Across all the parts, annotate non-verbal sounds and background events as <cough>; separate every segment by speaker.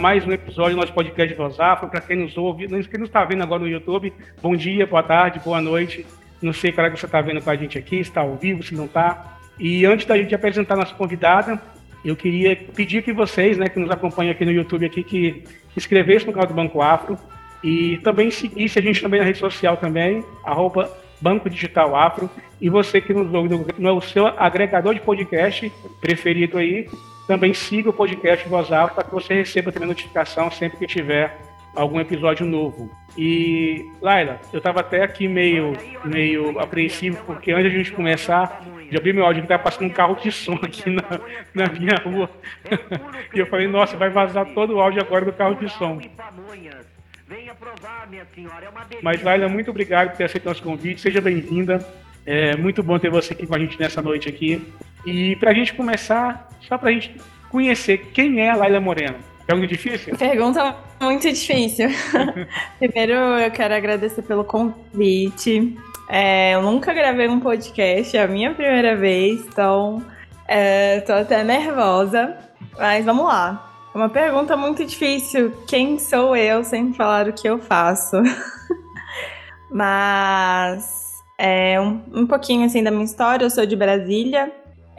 Speaker 1: mais um episódio do nosso podcast Voz Afro. Para quem nos ouve, quem nos está vendo agora no YouTube, bom dia, boa tarde, boa noite. Não sei qual é que você está vendo com a gente aqui, se está ao vivo, se não está. E antes da gente apresentar a nossa convidada, eu queria pedir que vocês, né, que nos acompanham aqui no YouTube, aqui, que inscrevessem no canal do Banco Afro e também seguisse a gente também na rede social também, arroba Banco Digital Afro. E você que nos ouve no, no seu agregador de podcast preferido aí, também siga o podcast Voz Alta para que você receba também notificação sempre que tiver algum episódio novo. E, Laila, eu estava até aqui meio, meio apreensivo, porque antes de a gente começar, já vi meu áudio que estava passando um carro de som aqui na, na minha rua. <laughs> e eu falei, nossa, vai vazar todo o áudio agora do carro de som. Mas, Laila, muito obrigado por ter aceito nosso convite. Seja bem-vinda. É muito bom ter você aqui com a gente nessa noite aqui. E para a gente começar, só para a gente conhecer quem é a Laila Moreno. Pergunta difícil?
Speaker 2: Pergunta muito difícil. <laughs> Primeiro, eu quero agradecer pelo convite. É, eu nunca gravei um podcast, é a minha primeira vez, então é, tô até nervosa. Mas vamos lá. Uma pergunta muito difícil. Quem sou eu sem falar o que eu faço? <laughs> Mas é, um, um pouquinho assim da minha história. Eu sou de Brasília,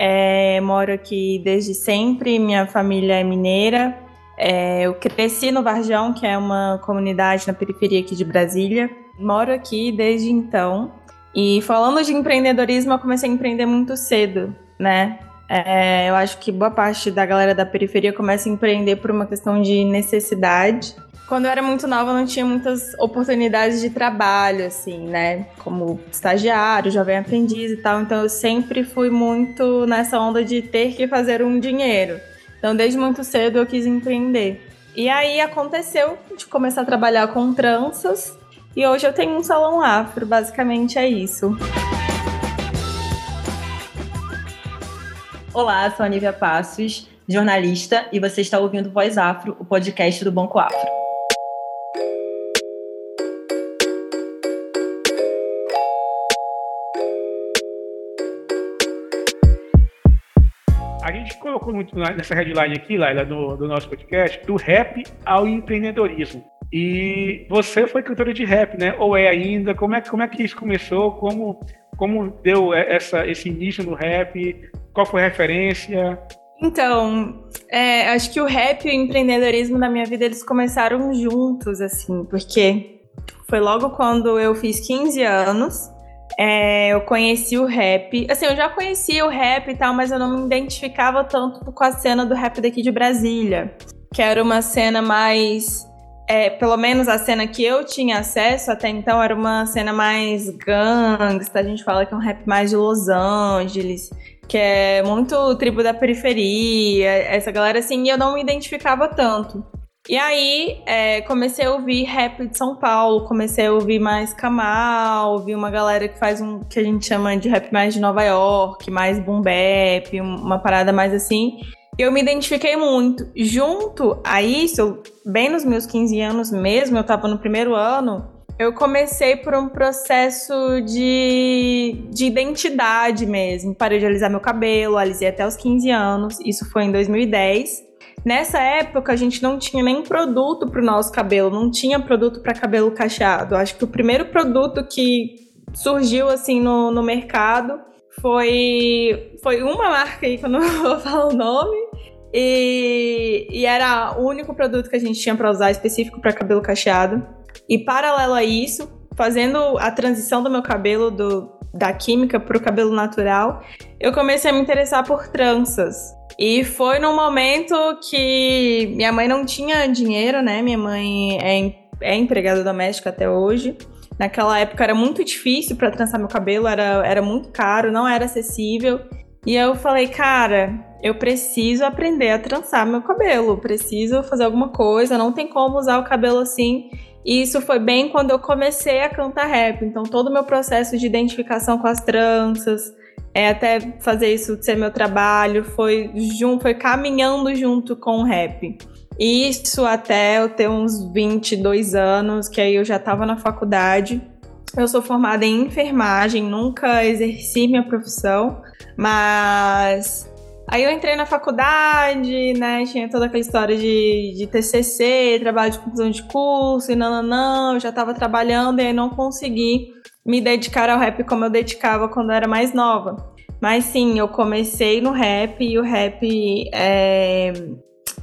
Speaker 2: é, moro aqui desde sempre. Minha família é mineira. É, eu cresci no Varjão, que é uma comunidade na periferia aqui de Brasília. Moro aqui desde então. E falando de empreendedorismo, eu comecei a empreender muito cedo, né? É, eu acho que boa parte da galera da periferia começa a empreender por uma questão de necessidade. Quando eu era muito nova, não tinha muitas oportunidades de trabalho, assim, né? Como estagiário, jovem aprendiz e tal. Então eu sempre fui muito nessa onda de ter que fazer um dinheiro. Então, desde muito cedo eu quis empreender. E aí aconteceu de começar a trabalhar com tranças e hoje eu tenho um salão afro, basicamente é isso.
Speaker 3: Olá, sou a Nívia Passos, jornalista, e você está ouvindo Voz Afro, o podcast do Banco Afro.
Speaker 1: Colocou muito nessa headline aqui, Laila, do, do nosso podcast, do rap ao empreendedorismo. E você foi cantora de rap, né? Ou é ainda? Como é, como é que isso começou? Como, como deu essa, esse início no rap? Qual foi a referência?
Speaker 2: Então, é, acho que o rap e o empreendedorismo na minha vida eles começaram juntos, assim, porque foi logo quando eu fiz 15 anos é, eu conheci o rap. Assim, eu já conhecia o rap e tal, mas eu não me identificava tanto com a cena do rap daqui de Brasília. Que era uma cena mais. É, pelo menos a cena que eu tinha acesso até então era uma cena mais gangsta. A gente fala que é um rap mais de Los Angeles, que é muito tribo da periferia, essa galera assim, e eu não me identificava tanto. E aí, é, comecei a ouvir rap de São Paulo, comecei a ouvir mais Kamal, ouvir uma galera que faz um que a gente chama de rap mais de Nova York, mais boom bap, uma parada mais assim. Eu me identifiquei muito. Junto a isso, bem nos meus 15 anos mesmo, eu tava no primeiro ano, eu comecei por um processo de, de identidade mesmo. Parei de alisar meu cabelo, alisei até os 15 anos, isso foi em 2010. Nessa época, a gente não tinha nem produto para o nosso cabelo, não tinha produto para cabelo cacheado. Acho que o primeiro produto que surgiu assim no, no mercado foi, foi uma marca aí que eu não <laughs> vou falar o nome. E, e era o único produto que a gente tinha para usar específico para cabelo cacheado. E paralelo a isso, fazendo a transição do meu cabelo do, da química para o cabelo natural, eu comecei a me interessar por tranças. E foi num momento que minha mãe não tinha dinheiro, né? Minha mãe é, é empregada doméstica até hoje. Naquela época era muito difícil para trançar meu cabelo, era, era muito caro, não era acessível. E eu falei, cara, eu preciso aprender a trançar meu cabelo, preciso fazer alguma coisa, não tem como usar o cabelo assim. E isso foi bem quando eu comecei a cantar rap. Então, todo o meu processo de identificação com as tranças, é até fazer isso ser meu trabalho, foi, junto, foi caminhando junto com o rap. Isso até eu ter uns 22 anos, que aí eu já estava na faculdade. Eu sou formada em enfermagem, nunca exerci minha profissão, mas Aí eu entrei na faculdade, né? Tinha toda aquela história de, de TCC, trabalho de conclusão de curso, e não, não, não. Eu já tava trabalhando e aí não consegui me dedicar ao rap como eu dedicava quando eu era mais nova. Mas sim, eu comecei no rap e o rap é,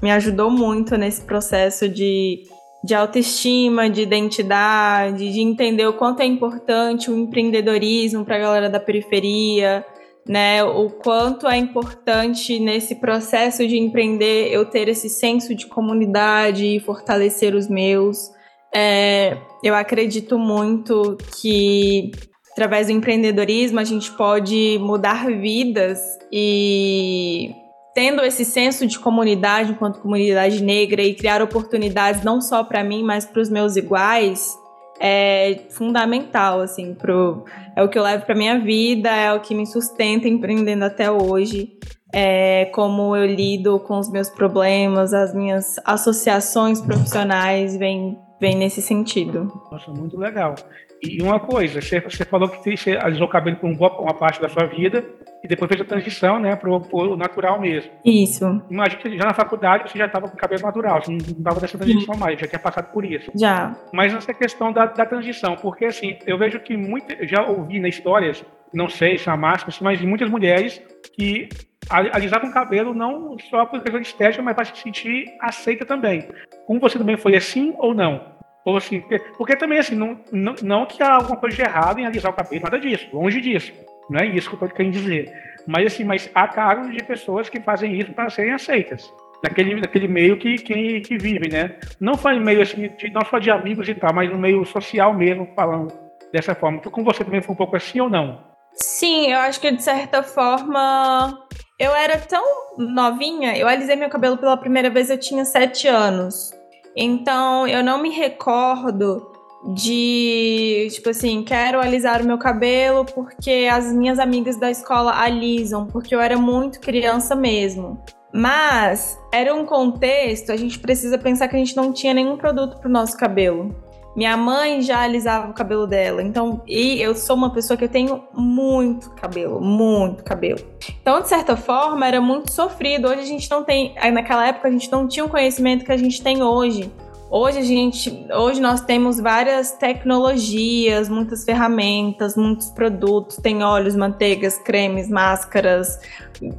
Speaker 2: me ajudou muito nesse processo de, de autoestima, de identidade, de entender o quanto é importante o empreendedorismo para a galera da periferia, né? O quanto é importante nesse processo de empreender eu ter esse senso de comunidade e fortalecer os meus. É, eu acredito muito que através do empreendedorismo a gente pode mudar vidas e tendo esse senso de comunidade enquanto comunidade negra e criar oportunidades não só para mim, mas para os meus iguais, é fundamental assim pro é o que eu levo para minha vida, é o que me sustenta empreendendo até hoje. É como eu lido com os meus problemas, as minhas associações profissionais vêm vem nesse sentido.
Speaker 1: Nossa, muito legal. E uma coisa, você, você falou que você alisou o cabelo por uma parte da sua vida e depois fez a transição, né, para o natural mesmo.
Speaker 2: Isso.
Speaker 1: Imagina que já na faculdade você já estava com cabelo natural, você não estava dessa transição Sim. mais, já tinha passado por isso.
Speaker 2: Já.
Speaker 1: Mas essa questão da, da transição, porque assim, eu vejo que muito, já ouvi na histórias, não sei se é máscara, mas muitas mulheres que alisavam o cabelo não só por questão de estética, mas para se sentir aceita também. Como você também foi assim ou não? Ou assim, porque, porque também assim, não, não, não que há alguma coisa de errado em alisar o cabelo, nada disso, longe disso. Não é isso que eu estou querendo dizer. Mas assim, mas há casos de pessoas que fazem isso para serem aceitas. Naquele, naquele meio que, que, que vivem, né? Não foi meio assim, de, não só de amigos e tal, mas no meio social mesmo, falando dessa forma. Com você também foi um pouco assim ou não?
Speaker 2: Sim, eu acho que de certa forma eu era tão novinha, eu alisei meu cabelo pela primeira vez, eu tinha sete anos. Então eu não me recordo de, tipo assim, quero alisar o meu cabelo porque as minhas amigas da escola alisam, porque eu era muito criança mesmo. Mas era um contexto, a gente precisa pensar que a gente não tinha nenhum produto para o nosso cabelo. Minha mãe já alisava o cabelo dela. Então, e eu sou uma pessoa que eu tenho muito cabelo, muito cabelo. Então, de certa forma, era muito sofrido. Hoje a gente não tem, naquela época a gente não tinha o conhecimento que a gente tem hoje. Hoje a gente, hoje nós temos várias tecnologias, muitas ferramentas, muitos produtos, tem óleos, manteigas, cremes, máscaras,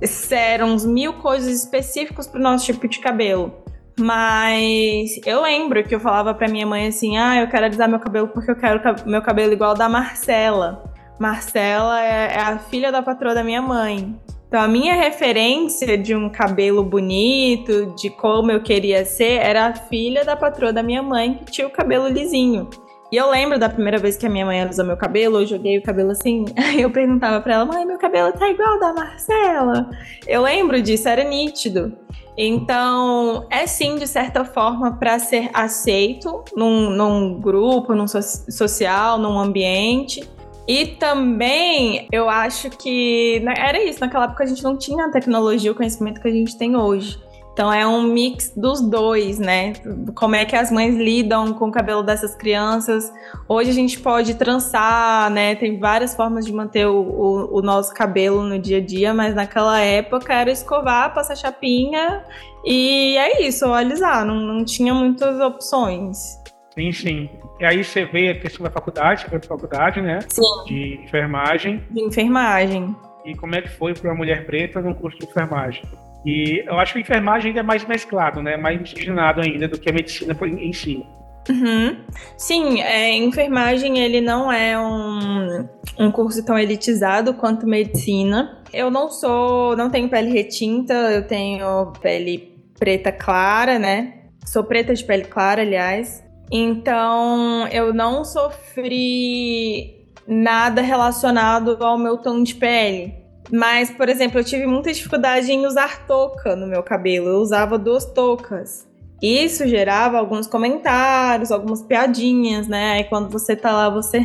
Speaker 2: sérums, mil coisas específicas para o nosso tipo de cabelo. Mas eu lembro que eu falava pra minha mãe assim: ah, eu quero alisar meu cabelo porque eu quero meu cabelo igual da Marcela. Marcela é, é a filha da patroa da minha mãe. Então, a minha referência de um cabelo bonito, de como eu queria ser, era a filha da patroa da minha mãe, que tinha o cabelo lisinho. E eu lembro da primeira vez que a minha mãe alisou meu cabelo, eu joguei o cabelo assim, <laughs> aí eu perguntava pra ela, mãe, meu cabelo tá igual da Marcela. Eu lembro disso, era nítido. Então, é sim, de certa forma, para ser aceito num, num grupo, num so social, num ambiente. E também, eu acho que né, era isso, naquela época a gente não tinha a tecnologia, o conhecimento que a gente tem hoje. Então é um mix dos dois, né? Como é que as mães lidam com o cabelo dessas crianças. Hoje a gente pode trançar, né? Tem várias formas de manter o, o, o nosso cabelo no dia a dia, mas naquela época era escovar, passar chapinha e é isso, alisar. Não, não tinha muitas opções.
Speaker 1: Sim, sim. E aí você veio a questão da faculdade, para faculdade, né?
Speaker 2: Sim.
Speaker 1: De enfermagem.
Speaker 2: De enfermagem.
Speaker 1: E como é que foi para uma mulher preta no curso de enfermagem? E eu acho que a enfermagem ainda é mais mesclado, né? Mais miscigenado ainda do que a medicina em si.
Speaker 2: Uhum. Sim, é, enfermagem ele não é um, um curso tão elitizado quanto medicina. Eu não sou, não tenho pele retinta, eu tenho pele preta clara, né? Sou preta de pele clara, aliás. Então, eu não sofri nada relacionado ao meu tom de pele. Mas, por exemplo, eu tive muita dificuldade em usar touca no meu cabelo. Eu usava duas toucas. Isso gerava alguns comentários, algumas piadinhas, né? Aí quando você tá lá, você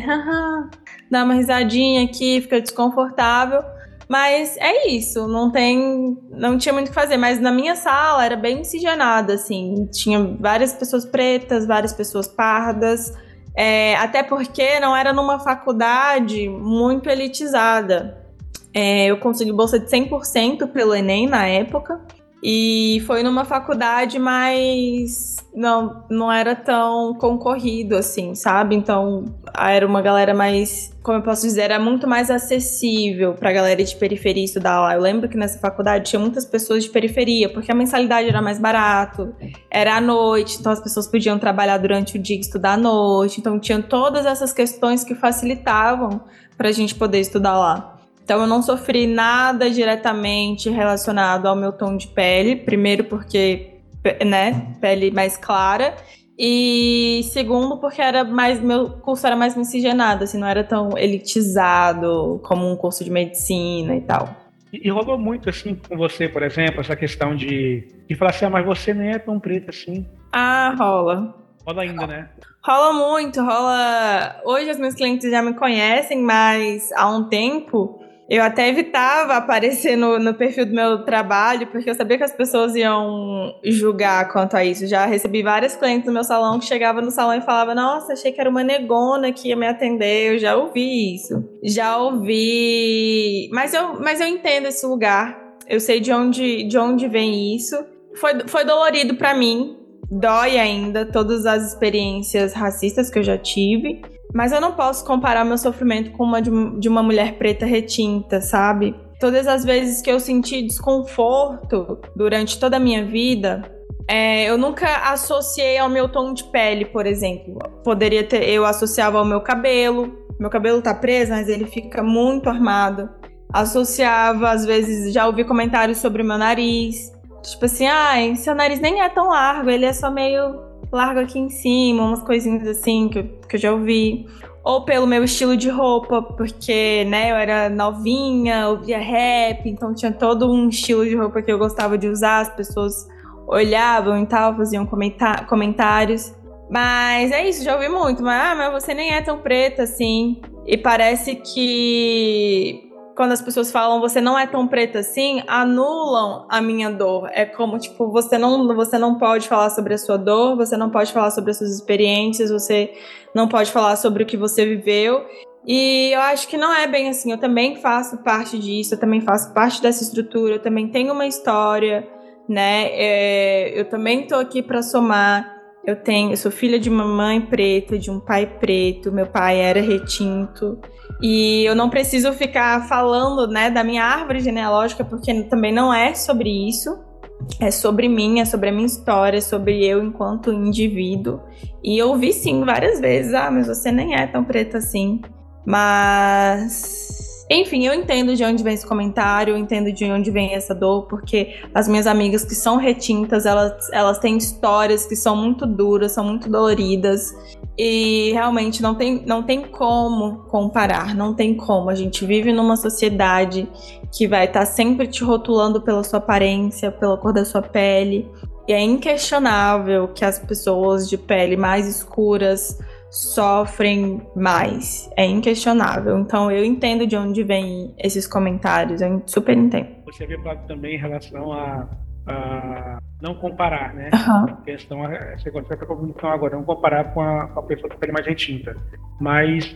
Speaker 2: dá uma risadinha aqui, fica desconfortável. Mas é isso, não tem, não tinha muito o que fazer. Mas na minha sala era bem miscigenada, assim, tinha várias pessoas pretas, várias pessoas pardas, é, até porque não era numa faculdade muito elitizada É, eu consegui bolsa de 100% pelo Enem na época. E foi numa faculdade mais. Não, não era tão concorrido assim, sabe? Então era uma galera mais. Como eu posso dizer? Era muito mais acessível pra galera de periferia estudar lá. Eu lembro que nessa faculdade tinha muitas pessoas de periferia, porque a mensalidade era mais barato, era à noite, então as pessoas podiam trabalhar durante o dia e estudar à noite. Então tinha todas essas questões que facilitavam pra gente poder estudar lá. Então eu não sofri nada diretamente relacionado ao meu tom de pele, primeiro porque, né, pele mais clara, e segundo porque era mais meu curso era mais miscigenado, assim, não era tão elitizado como um curso de medicina e tal.
Speaker 1: E, e rolou muito assim com você, por exemplo, essa questão de, de falar assim, ah, mas você nem é tão preta assim.
Speaker 2: Ah, rola.
Speaker 1: Rola ainda, né?
Speaker 2: Rola muito, rola. Hoje as meus clientes já me conhecem, mas há um tempo eu até evitava aparecer no, no, perfil do meu trabalho, porque eu sabia que as pessoas iam julgar quanto a isso. Já recebi vários clientes no meu salão que chegavam no salão e falavam: Nossa, achei que era uma negona que ia me atender. Eu já ouvi isso. Já ouvi. Mas eu, mas eu entendo esse lugar. Eu sei de onde, de onde vem isso. Foi, foi dolorido para mim. Dói ainda todas as experiências racistas que eu já tive. Mas eu não posso comparar meu sofrimento com uma de, uma mulher preta retinta, sabe? Todas as vezes que eu senti desconforto durante toda a minha vida, é, eu nunca associei ao meu tom de pele, por exemplo. Poderia ter, eu associava ao meu cabelo. Meu cabelo tá preso, mas ele fica muito armado. Associava, às vezes, já ouvi comentários sobre o meu nariz. Tipo assim, ai, seu nariz nem é tão largo, ele é só meio largo aqui em cima, umas coisinhas assim que eu, que eu já ouvi. Ou pelo meu estilo de roupa, porque, né, eu era novinha, ouvia rap, então tinha todo um estilo de roupa que eu gostava de usar, as pessoas olhavam e tal, faziam comentários. Mas é isso, já ouvi muito, mas, ah, mas você nem é tão preta assim. E parece que quando as pessoas falam você não é tão preta assim, anulam a minha dor. É como tipo, você não, você não pode falar sobre a sua dor, você não pode falar sobre as suas experiências, você não pode falar sobre o que você viveu. E eu acho que não é bem assim. Eu também faço parte disso, eu também faço parte dessa estrutura, eu também tenho uma história, né? É, eu também tô aqui para somar. Eu tenho, eu sou filha de uma mãe preta, de um pai preto, meu pai era retinto. E eu não preciso ficar falando, né, da minha árvore genealógica, porque também não é sobre isso. É sobre mim, é sobre a minha história, é sobre eu enquanto indivíduo. E eu vi sim várias vezes, ah, mas você nem é tão preta assim. Mas enfim, eu entendo de onde vem esse comentário, eu entendo de onde vem essa dor, porque as minhas amigas que são retintas, elas, elas têm histórias que são muito duras, são muito doloridas. E realmente não tem, não tem como comparar, não tem como. A gente vive numa sociedade que vai estar tá sempre te rotulando pela sua aparência, pela cor da sua pele. E é inquestionável que as pessoas de pele mais escuras sofrem mais. É inquestionável. Então eu entendo de onde vem esses comentários, eu super entendo.
Speaker 1: Você havia falado também em relação a, a não comparar, né?
Speaker 2: Uhum.
Speaker 1: A questão, você consegue comunicação agora, não comparar com a, com a pessoa que tem mais retinta. Mas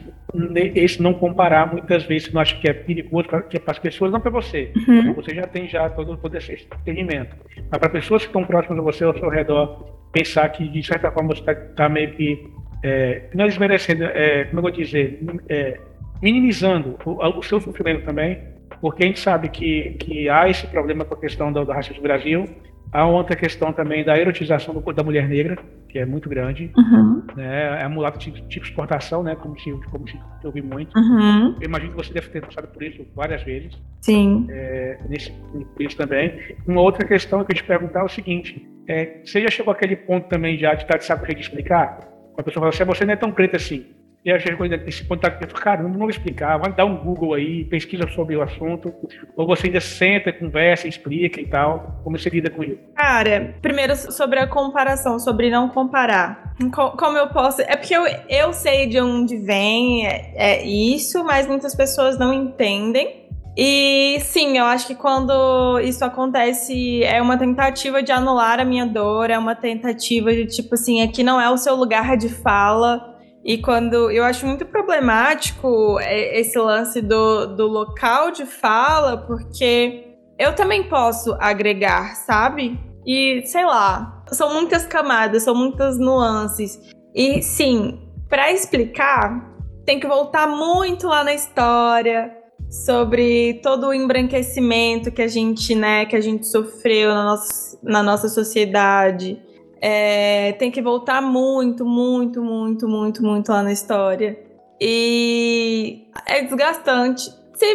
Speaker 1: esse não comparar, muitas vezes, eu acho que é perigoso para as pessoas, não para você.
Speaker 2: Uhum.
Speaker 1: Você já tem já todo, todo esse entendimento. Mas para pessoas que estão próximas a você, ao seu redor, pensar que, de certa forma, você está tá meio que é, não desmerecendo, é, como eu vou dizer, é, minimizando o, o, seu sofrimento também, porque a gente sabe que, que há esse problema com a questão do, do racismo no Brasil, há outra questão também da erotização do, da mulher negra, que é muito grande,
Speaker 2: uhum.
Speaker 1: né, é a mulata tipo, tipo exportação, né, como se, como se eu vi muito.
Speaker 2: Uhum.
Speaker 1: Eu imagino que você deve ter passado por isso várias vezes.
Speaker 2: Sim.
Speaker 1: É, nesse, isso também. Uma outra questão que eu te perguntar é o seguinte, é, você já chegou àquele ponto também já de estar de saber de explicar? A pessoa fala assim, ah, você não é tão preta assim. E aí chega esse contato, eu falo, cara, não vou explicar, vai dar um Google aí, pesquisa sobre o assunto, ou você ainda senta, conversa, explica e tal, como você lida com isso?
Speaker 2: Cara, primeiro sobre a comparação, sobre não comparar. Como eu posso. É porque eu, eu sei de onde vem é, é isso, mas muitas pessoas não entendem. E sim, eu acho que quando isso acontece, é uma tentativa de anular a minha dor, é uma tentativa de tipo assim, aqui não é o seu lugar de fala, E quando eu acho muito problemático é, esse lance do, do local de fala, porque eu também posso agregar, sabe? E sei lá, são muitas camadas, são muitas nuances. E sim, para explicar, tem que voltar muito lá na história sobre todo o embranquecimento que a gente, né, que a gente sofreu na nossa, na nossa sociedade. É, tem que voltar muito, muito, muito, muito, muito lá na história. E é desgastante. Se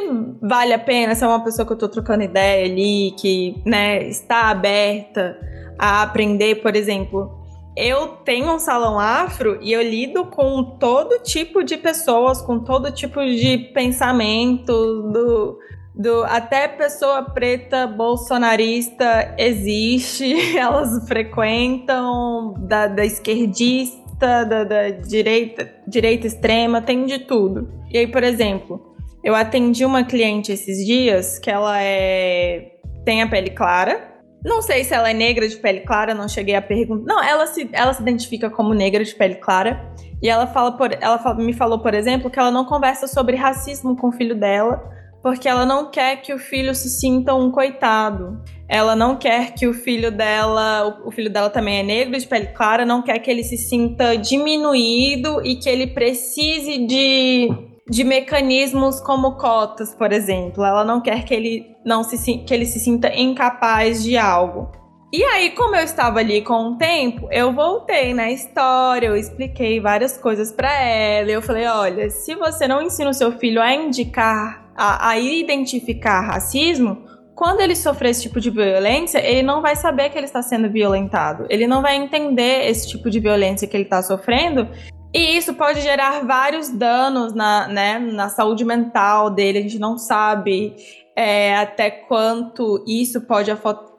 Speaker 2: vale a pena, se é uma pessoa que eu tô trocando ideia ali, que né, está aberta a aprender, por exemplo, eu tenho um salão afro e eu lido com todo tipo de pessoas, com todo tipo de pensamento, do, do até pessoa preta bolsonarista existe, <laughs> elas frequentam da, da esquerdista, da, da direita, direita extrema, tem de tudo. E aí, por exemplo, eu atendi uma cliente esses dias que ela é tem a pele clara, não sei se ela é negra de pele clara, não cheguei a perguntar. Não, ela se, ela se identifica como negra de pele clara. E ela, fala por, ela fala, me falou, por exemplo, que ela não conversa sobre racismo com o filho dela, porque ela não quer que o filho se sinta um coitado. Ela não quer que o filho dela, o, filho dela também é negro de pele clara, não quer que ele se sinta diminuído e que ele precise de de mecanismos como cotas, por exemplo. Ela não quer que ele não se que ele se sinta incapaz de algo. E aí, como eu estava ali com o tempo, eu voltei na história, eu expliquei várias coisas para ela. Eu falei: olha, se você não ensina o seu filho a indicar, a, a identificar racismo, quando ele sofrer esse tipo de violência, ele não vai saber que ele está sendo violentado. Ele não vai entender esse tipo de violência que ele está sofrendo e isso pode gerar vários danos na, né, na saúde mental dele. A gente não sabe é, até quanto isso pode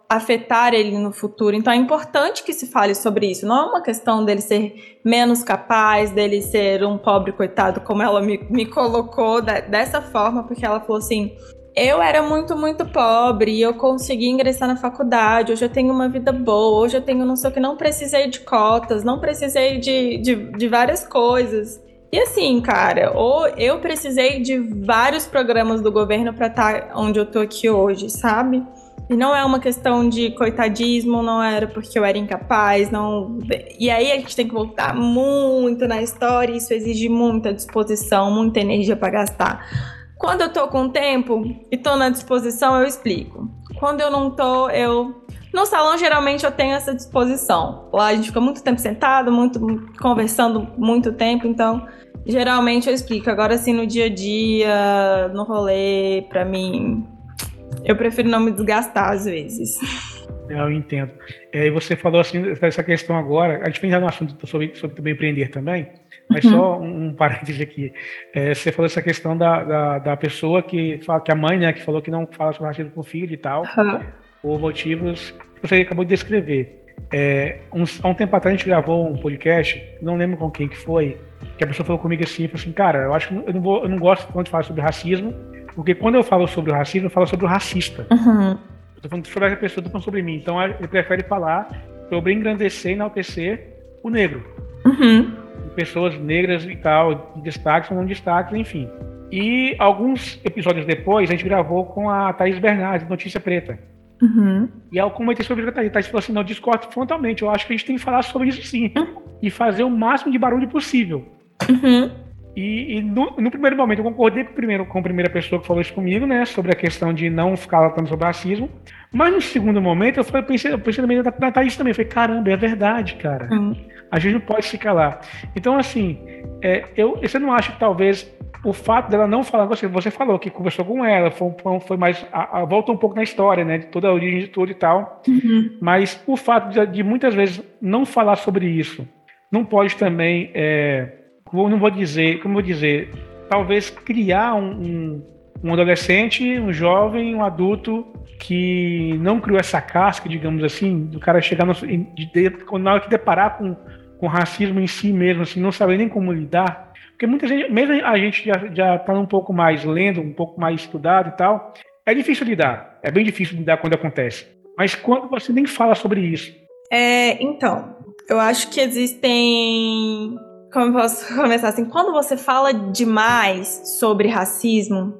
Speaker 2: afetar ele no futuro. Então é importante que se fale sobre isso. Não é uma questão dele ser menos capaz, dele ser um pobre coitado, como ela me, me colocou da, dessa forma, porque ela falou assim: eu era muito, muito pobre e eu consegui ingressar na faculdade. Hoje eu tenho uma vida boa, hoje eu tenho não sei o que, não precisei de cotas, não precisei de, de, de várias coisas. E assim, cara, ou eu precisei de vários programas do governo para estar tá onde eu tô aqui hoje, sabe? E não é uma questão de coitadismo, não era porque eu era incapaz, não. E aí a gente tem que voltar muito na história, isso exige muita disposição, muita energia para gastar. Quando eu tô com tempo e tô na disposição, eu explico. Quando eu não tô, eu. No salão, geralmente, eu tenho essa disposição. Lá a gente fica muito tempo sentado, muito conversando muito tempo, então geralmente eu explico. Agora, assim, no dia a dia, no rolê, pra mim, eu prefiro não me desgastar às vezes.
Speaker 1: Eu entendo. É, e você falou assim, essa questão agora, a gente vem já no assunto sobre, sobre também empreender também, mas uhum. só um, um parênteses aqui. É, você falou essa questão da, da, da, pessoa que fala, que a mãe, né, que falou que não fala sobre racismo com o filho e tal, uhum. por motivos que você acabou de descrever. É, uns, há um tempo atrás a gente gravou um podcast, não lembro com quem que foi, que a pessoa falou comigo assim, falou assim, cara, eu acho que eu não, vou, eu não gosto quando fala sobre racismo, porque quando eu falo sobre o racismo, eu falo sobre o racista.
Speaker 2: Uhum.
Speaker 1: Eu tô falando sobre a pessoa, tô falando sobre mim. Então ele prefere falar sobre engrandecer e enaltecer o negro.
Speaker 2: Uhum
Speaker 1: pessoas negras e tal, destaques ou não destaques, enfim. E alguns episódios depois, a gente gravou com a Thaís Bernardes, Notícia Preta.
Speaker 2: Uhum.
Speaker 1: E eu comentei sobre a Thaís. A Thaís falou assim: não, discordo frontalmente. Eu acho que a gente tem que falar sobre isso sim. Uhum. E fazer o máximo de barulho possível.
Speaker 2: Uhum.
Speaker 1: E, e no, no, primeiro momento, eu concordei com, primeiro, com a primeira pessoa que falou isso comigo, né? Sobre a questão de não ficar latando sobre racismo. Mas no segundo momento, eu, falei, eu pensei, eu pensei também da, da Thaís também. Eu falei: caramba, é verdade, cara.
Speaker 2: Uhum.
Speaker 1: A gente não pode se calar. Então, assim, é, eu, você não acha que talvez o fato dela não falar com você, você falou que conversou com ela, foi, foi mais. A, a, volta um pouco na história, né? De toda a origem de tudo e tal.
Speaker 2: Uhum.
Speaker 1: Mas o fato de, de, muitas vezes não falar sobre isso não pode também. É, não vou dizer, como vou dizer, talvez criar um, um, um adolescente, um jovem, um adulto que não criou essa casca, digamos assim, do cara chegar no, de, de, na hora que deparar com com racismo em si mesmo, assim, não saber nem como lidar. Porque muita gente, mesmo a gente já, já tá um pouco mais lendo, um pouco mais estudado e tal, é difícil lidar. É bem difícil lidar quando acontece. Mas quando você nem fala sobre isso.
Speaker 2: É, então, eu acho que existem. como eu posso <laughs> começar assim? Quando você fala demais sobre racismo,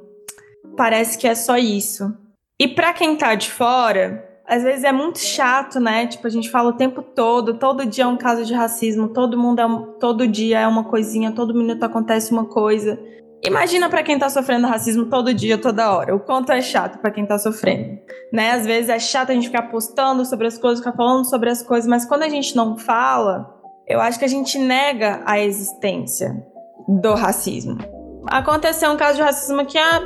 Speaker 2: parece que é só isso. E para quem tá de fora, às vezes é muito chato, né? Tipo, a gente fala o tempo todo, todo dia é um caso de racismo, todo mundo é um, todo dia é uma coisinha, todo minuto acontece uma coisa. Imagina para quem tá sofrendo racismo todo dia, toda hora, o quanto é chato para quem tá sofrendo, né? Às vezes é chato a gente ficar postando sobre as coisas, ficar falando sobre as coisas, mas quando a gente não fala, eu acho que a gente nega a existência do racismo. Aconteceu um caso de racismo que ah,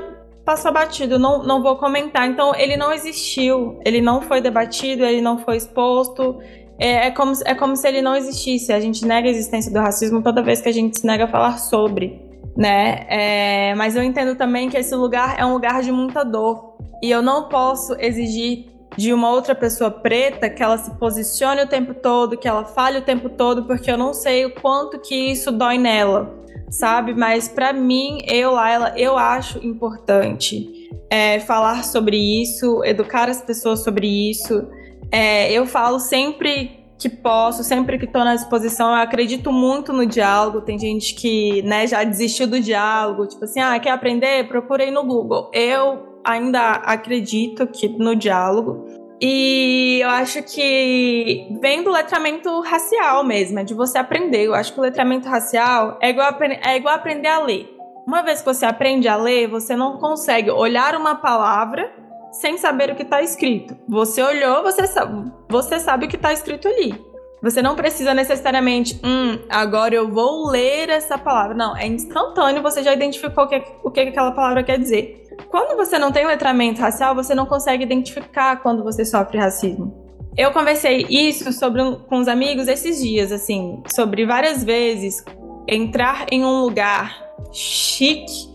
Speaker 2: passou batido, não, não vou comentar. Então, ele não existiu, ele não foi debatido, ele não foi exposto. É, é, como, é como se ele não existisse. A gente nega a existência do racismo toda vez que a gente se nega a falar sobre, né? É, mas eu entendo também que esse lugar é um lugar de muita dor. E eu não posso exigir de uma outra pessoa preta que ela se posicione o tempo todo, que ela fale o tempo todo, porque eu não sei o quanto que isso dói nela, sabe? Mas para mim, eu, Laila, eu acho importante é, falar sobre isso, educar as pessoas sobre isso. É, eu falo sempre que posso, sempre que estou na disposição, eu acredito muito no diálogo. Tem gente que né, já desistiu do diálogo, tipo assim, ah, quer aprender? Procurei no Google. Eu ainda acredito que no diálogo. E eu acho que vem do letramento racial mesmo, é de você aprender. Eu acho que o letramento racial é igual, é igual aprender a ler. Uma vez que você aprende a ler, você não consegue olhar uma palavra sem saber o que está escrito. Você olhou, você sabe, você sabe o que está escrito ali. Você não precisa necessariamente, hum, agora eu vou ler essa palavra. Não, é instantâneo, você já identificou o que, o que aquela palavra quer dizer. Quando você não tem letramento racial, você não consegue identificar quando você sofre racismo. Eu conversei isso sobre com os amigos esses dias, assim, sobre várias vezes entrar em um lugar chique,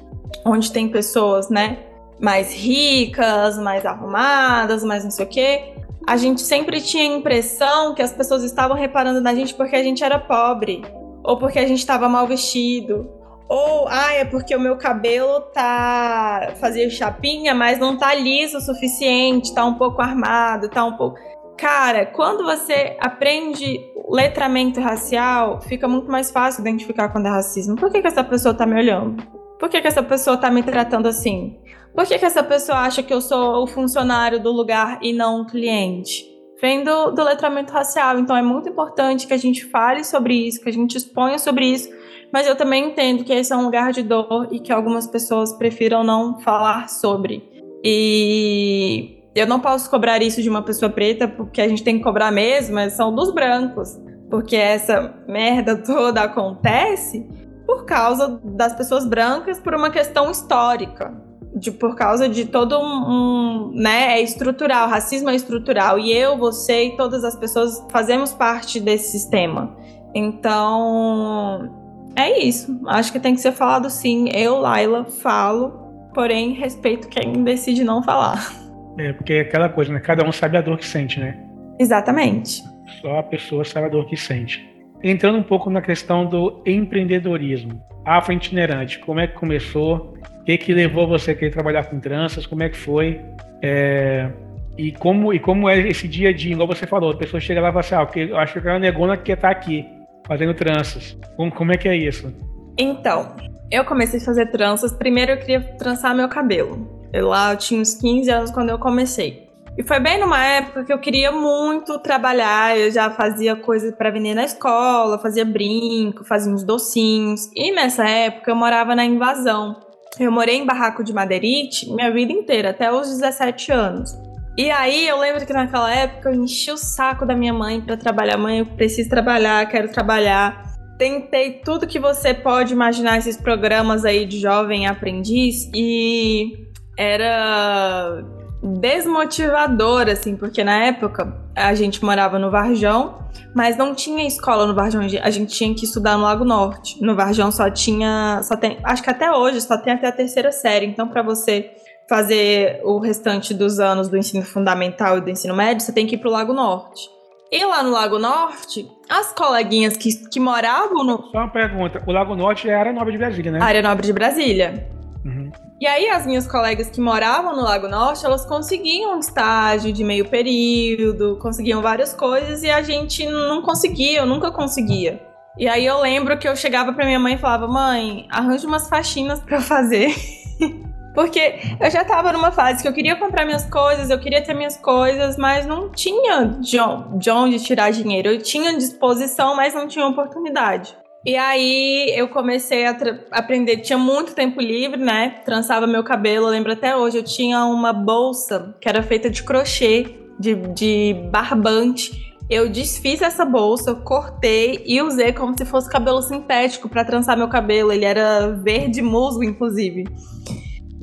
Speaker 2: onde tem pessoas, né, mais ricas, mais arrumadas, mais não sei o quê. A gente sempre tinha a impressão que as pessoas estavam reparando na gente porque a gente era pobre, ou porque a gente estava mal vestido, ou, ah, é porque o meu cabelo tá fazendo chapinha, mas não tá liso o suficiente, tá um pouco armado, tá um pouco. Cara, quando você aprende letramento racial, fica muito mais fácil identificar quando é racismo. Por que, que essa pessoa tá me olhando? Por que, que essa pessoa tá me tratando assim? Por que, que essa pessoa acha que eu sou o funcionário do lugar e não um cliente? Vem do, do letramento racial. Então é muito importante que a gente fale sobre isso, que a gente exponha sobre isso mas eu também entendo que esse é um lugar de dor e que algumas pessoas prefiram não falar sobre. E eu não posso cobrar isso de uma pessoa preta, porque a gente tem que cobrar mesmo, são dos brancos. Porque essa merda toda acontece por causa das pessoas brancas, por uma questão histórica. De, por causa de todo um, um, né, é estrutural, racismo é estrutural e eu, você e todas as pessoas fazemos parte desse sistema. Então, é isso. Acho que tem que ser falado sim. Eu, Laila, falo, porém respeito quem decide não falar.
Speaker 1: É, porque é aquela coisa, né? Cada um sabe a dor que sente, né?
Speaker 2: Exatamente.
Speaker 1: Só a pessoa sabe a dor que sente. Entrando um pouco na questão do empreendedorismo. Afro-itinerante, como é que começou? O que, que levou você a querer trabalhar com tranças? Como é que foi? É... E como, e como é esse dia a dia, igual você falou, a pessoa chega lá e fala assim, ah, eu acho que aquela negona que tá aqui fazendo tranças. Como, como é que é isso?
Speaker 2: Então, eu comecei a fazer tranças. Primeiro eu queria trançar meu cabelo. Eu lá eu tinha uns 15 anos quando eu comecei. E foi bem numa época que eu queria muito trabalhar. Eu já fazia coisas para vender na escola, fazia brinco, fazia uns docinhos. E nessa época eu morava na Invasão. Eu morei em barraco de madeirite minha vida inteira, até os 17 anos. E aí eu lembro que naquela época eu enchi o saco da minha mãe para trabalhar. Mãe, eu preciso trabalhar, quero trabalhar. Tentei tudo que você pode imaginar esses programas aí de jovem aprendiz e era desmotivador, assim, porque na época a gente morava no Varjão, mas não tinha escola no Varjão, a gente tinha que estudar no Lago Norte. No Varjão só tinha, só tem, acho que até hoje só tem até a terceira série, então para você fazer o restante dos anos do ensino fundamental e do ensino médio, você tem que ir pro Lago Norte. E lá no Lago Norte, as coleguinhas que, que moravam no.
Speaker 1: Só uma pergunta: o Lago Norte é a área nobre de Brasília, né?
Speaker 2: Área nobre de Brasília. Uhum. E aí, as minhas colegas que moravam no Lago Norte, elas conseguiam um estágio de meio período, conseguiam várias coisas e a gente não conseguia, eu nunca conseguia. E aí eu lembro que eu chegava pra minha mãe e falava: mãe, arranja umas faxinas pra eu fazer. <laughs> Porque eu já tava numa fase que eu queria comprar minhas coisas, eu queria ter minhas coisas, mas não tinha de onde tirar dinheiro. Eu tinha disposição, mas não tinha oportunidade. E aí eu comecei a aprender, tinha muito tempo livre, né? Trançava meu cabelo, eu lembro até hoje, eu tinha uma bolsa que era feita de crochê, de, de barbante. Eu desfiz essa bolsa, cortei e usei como se fosse cabelo sintético para trançar meu cabelo. Ele era verde musgo, inclusive.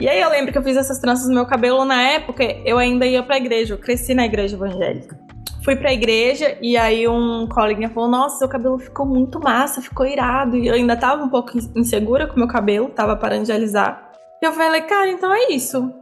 Speaker 2: E aí eu lembro que eu fiz essas tranças no meu cabelo na época, eu ainda ia pra igreja, eu cresci na igreja evangélica. Fui pra igreja e aí um coleguinha falou: Nossa, seu cabelo ficou muito massa, ficou irado. E eu ainda tava um pouco insegura com meu cabelo, tava parando de alisar. E eu falei: Cara, então é isso.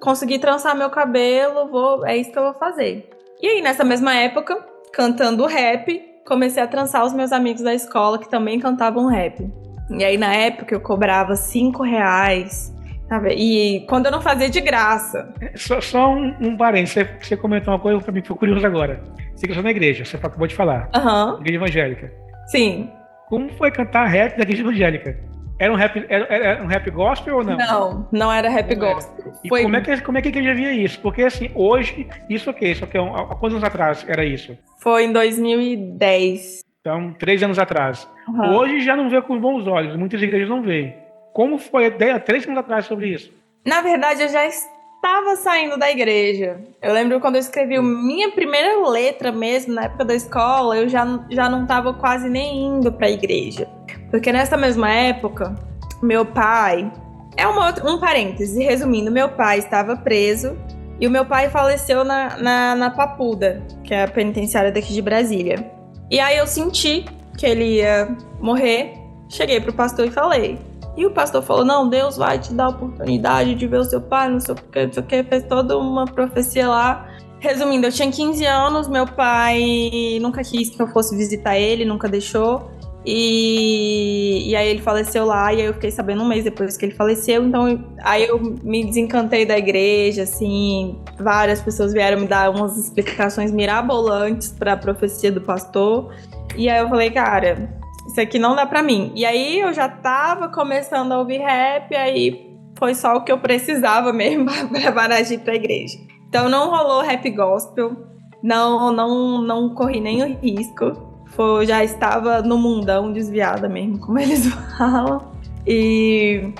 Speaker 2: Consegui trançar meu cabelo, vou, é isso que eu vou fazer. E aí, nessa mesma época, cantando rap, comecei a trançar os meus amigos da escola que também cantavam rap. E aí, na época, eu cobrava cinco reais Tá e quando eu não fazia de graça.
Speaker 1: É, só, só um, um parênteses, você, você, comentou uma coisa que mim ficou curioso agora. Você cresceu na igreja, você acabou de falar.
Speaker 2: Aham. Uhum.
Speaker 1: Igreja evangélica.
Speaker 2: Sim.
Speaker 1: Como foi cantar rap da igreja evangélica? Era um rap, era, era um rap gospel ou não?
Speaker 2: Não, não era rap não gospel. Era.
Speaker 1: E foi... como, é que, como é que a igreja via isso? Porque assim, hoje, isso o quê? Isso aqui, há quantos anos atrás era isso?
Speaker 2: Foi em 2010.
Speaker 1: Então, três anos atrás. Uhum. Hoje já não vê com bons olhos, muitas igrejas não veem. Como foi a ideia três anos atrás sobre isso?
Speaker 2: Na verdade, eu já estava saindo da igreja. Eu lembro quando eu escrevi minha primeira letra mesmo, na época da escola, eu já, já não estava quase nem indo para a igreja. Porque nessa mesma época, meu pai. É um parêntese, resumindo, meu pai estava preso e o meu pai faleceu na, na, na Papuda, que é a penitenciária daqui de Brasília. E aí eu senti que ele ia morrer. Cheguei pro pastor e falei: e o pastor falou: Não, Deus vai te dar a oportunidade de ver o seu pai, não sei o que, não sei o que. Fez toda uma profecia lá. Resumindo, eu tinha 15 anos, meu pai nunca quis que eu fosse visitar ele, nunca deixou. E, e aí ele faleceu lá, e aí eu fiquei sabendo um mês depois que ele faleceu. Então aí eu me desencantei da igreja, assim. Várias pessoas vieram me dar umas explicações mirabolantes para a profecia do pastor. E aí eu falei, cara, isso aqui não dá pra mim. E aí eu já tava começando a ouvir rap, aí foi só o que eu precisava <laughs> mesmo pra ir pra igreja. Então não rolou rap gospel, não, não, não corri o risco. Foi, já estava no mundão desviada mesmo, como <laughs> eles falam. E,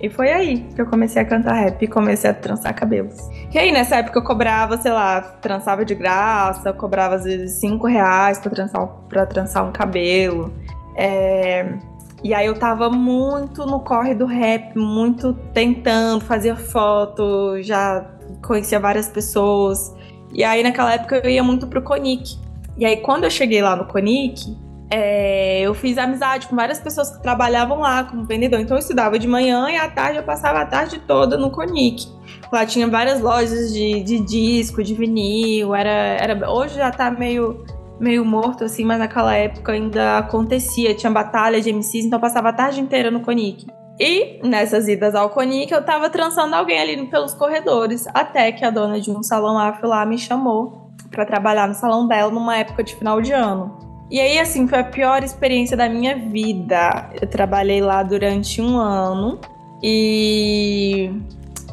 Speaker 2: e foi aí que eu comecei a cantar rap e comecei a trançar cabelos. E aí, nessa época, eu cobrava, sei lá, trançava de graça, cobrava às vezes 5 reais pra trançar, pra trançar um cabelo. É, e aí eu tava muito no corre do rap, muito tentando, fazer foto, já conhecia várias pessoas. E aí naquela época eu ia muito pro Conic. E aí quando eu cheguei lá no Conic, é, eu fiz amizade com várias pessoas que trabalhavam lá como vendedor. Então eu estudava de manhã e à tarde eu passava a tarde toda no Conic. Lá tinha várias lojas de, de disco, de vinil. Era, era, hoje já tá meio meio morto, assim, mas naquela época ainda acontecia, tinha batalha de MCs, então passava a tarde inteira no Conic. E nessas idas ao Conic, eu tava trançando alguém ali pelos corredores, até que a dona de um salão afro lá me chamou para trabalhar no salão dela numa época de final de ano. E aí, assim, foi a pior experiência da minha vida. Eu trabalhei lá durante um ano e.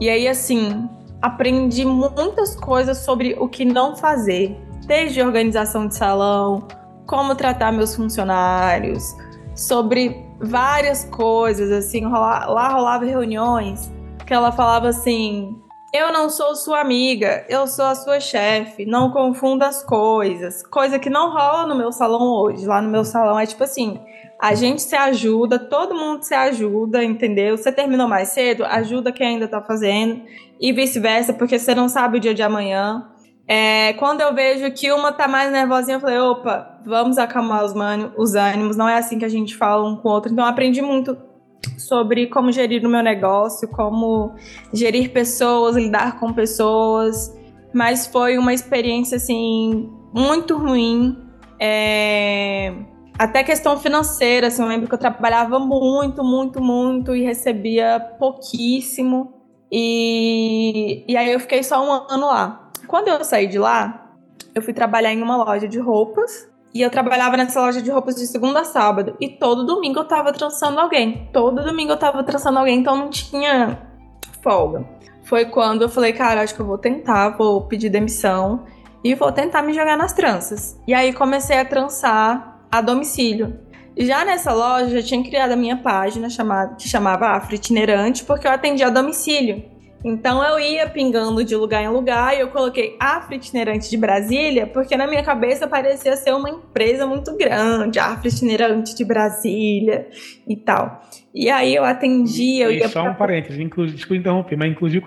Speaker 2: E aí, assim, aprendi muitas coisas sobre o que não fazer desde organização de salão, como tratar meus funcionários, sobre várias coisas, assim, rola, lá rolava reuniões que ela falava assim: "Eu não sou sua amiga, eu sou a sua chefe, não confunda as coisas". Coisa que não rola no meu salão hoje. Lá no meu salão é tipo assim, a gente se ajuda, todo mundo se ajuda, entendeu? Você terminou mais cedo, ajuda quem ainda tá fazendo e vice-versa, porque você não sabe o dia de amanhã. É, quando eu vejo que uma tá mais nervosinha, eu falei, opa, vamos acalmar os, os ânimos, não é assim que a gente fala um com o outro. Então aprendi muito sobre como gerir o meu negócio, como gerir pessoas, lidar com pessoas. Mas foi uma experiência, assim, muito ruim. É... Até questão financeira, assim, eu lembro que eu trabalhava muito, muito, muito e recebia pouquíssimo. E, e aí eu fiquei só um ano lá. Quando eu saí de lá, eu fui trabalhar em uma loja de roupas E eu trabalhava nessa loja de roupas de segunda a sábado. E todo domingo eu tava trançando alguém. Todo domingo eu tava trançando alguém, então não tinha folga. Foi quando eu falei, cara, acho que eu vou tentar, vou pedir demissão e vou tentar me jogar nas tranças. E aí comecei a trançar a domicílio. Já nessa loja, eu tinha criado a minha página chamada, que chamava Afro Itinerante, porque eu atendia a domicílio. Então eu ia pingando de lugar em lugar e eu coloquei Afro Itinerante de Brasília, porque na minha cabeça parecia ser uma empresa muito grande, Afro Itinerante de Brasília e tal. E aí eu atendia. Eu
Speaker 1: e
Speaker 2: ia
Speaker 1: só
Speaker 2: pra...
Speaker 1: um parênteses, inclusive, desculpa interromper, mas inclusive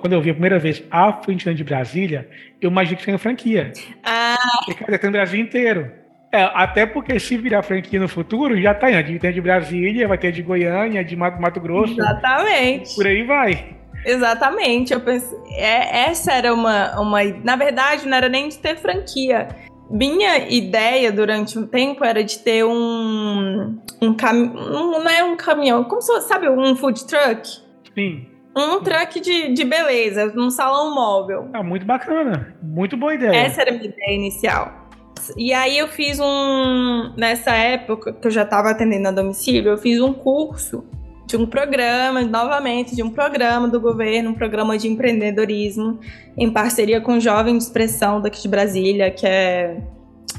Speaker 1: quando eu vi a primeira vez Afro Itinerante de Brasília, eu imaginei que tinha franquia.
Speaker 2: Ah!
Speaker 1: Porque cara, tem o Brasil inteiro. É, até porque se virar franquia no futuro, já tá indo. Tem de Brasília, vai ter de Goiânia, de Mato, Mato Grosso.
Speaker 2: Exatamente.
Speaker 1: Por aí vai.
Speaker 2: Exatamente. Eu pensei, é, essa era uma, uma. Na verdade, não era nem de ter franquia. Minha ideia durante um tempo era de ter um. um caminhão. Não é um caminhão, como se sabe, um food truck?
Speaker 1: Sim.
Speaker 2: Um truck de, de beleza, num salão móvel.
Speaker 1: Ah, muito bacana. Muito boa ideia.
Speaker 2: Essa era a minha ideia inicial. E aí eu fiz um. Nessa época que eu já estava atendendo a domicílio, eu fiz um curso de um programa, novamente, de um programa do governo, um programa de empreendedorismo, em parceria com o Jovem de Expressão daqui de Brasília, que é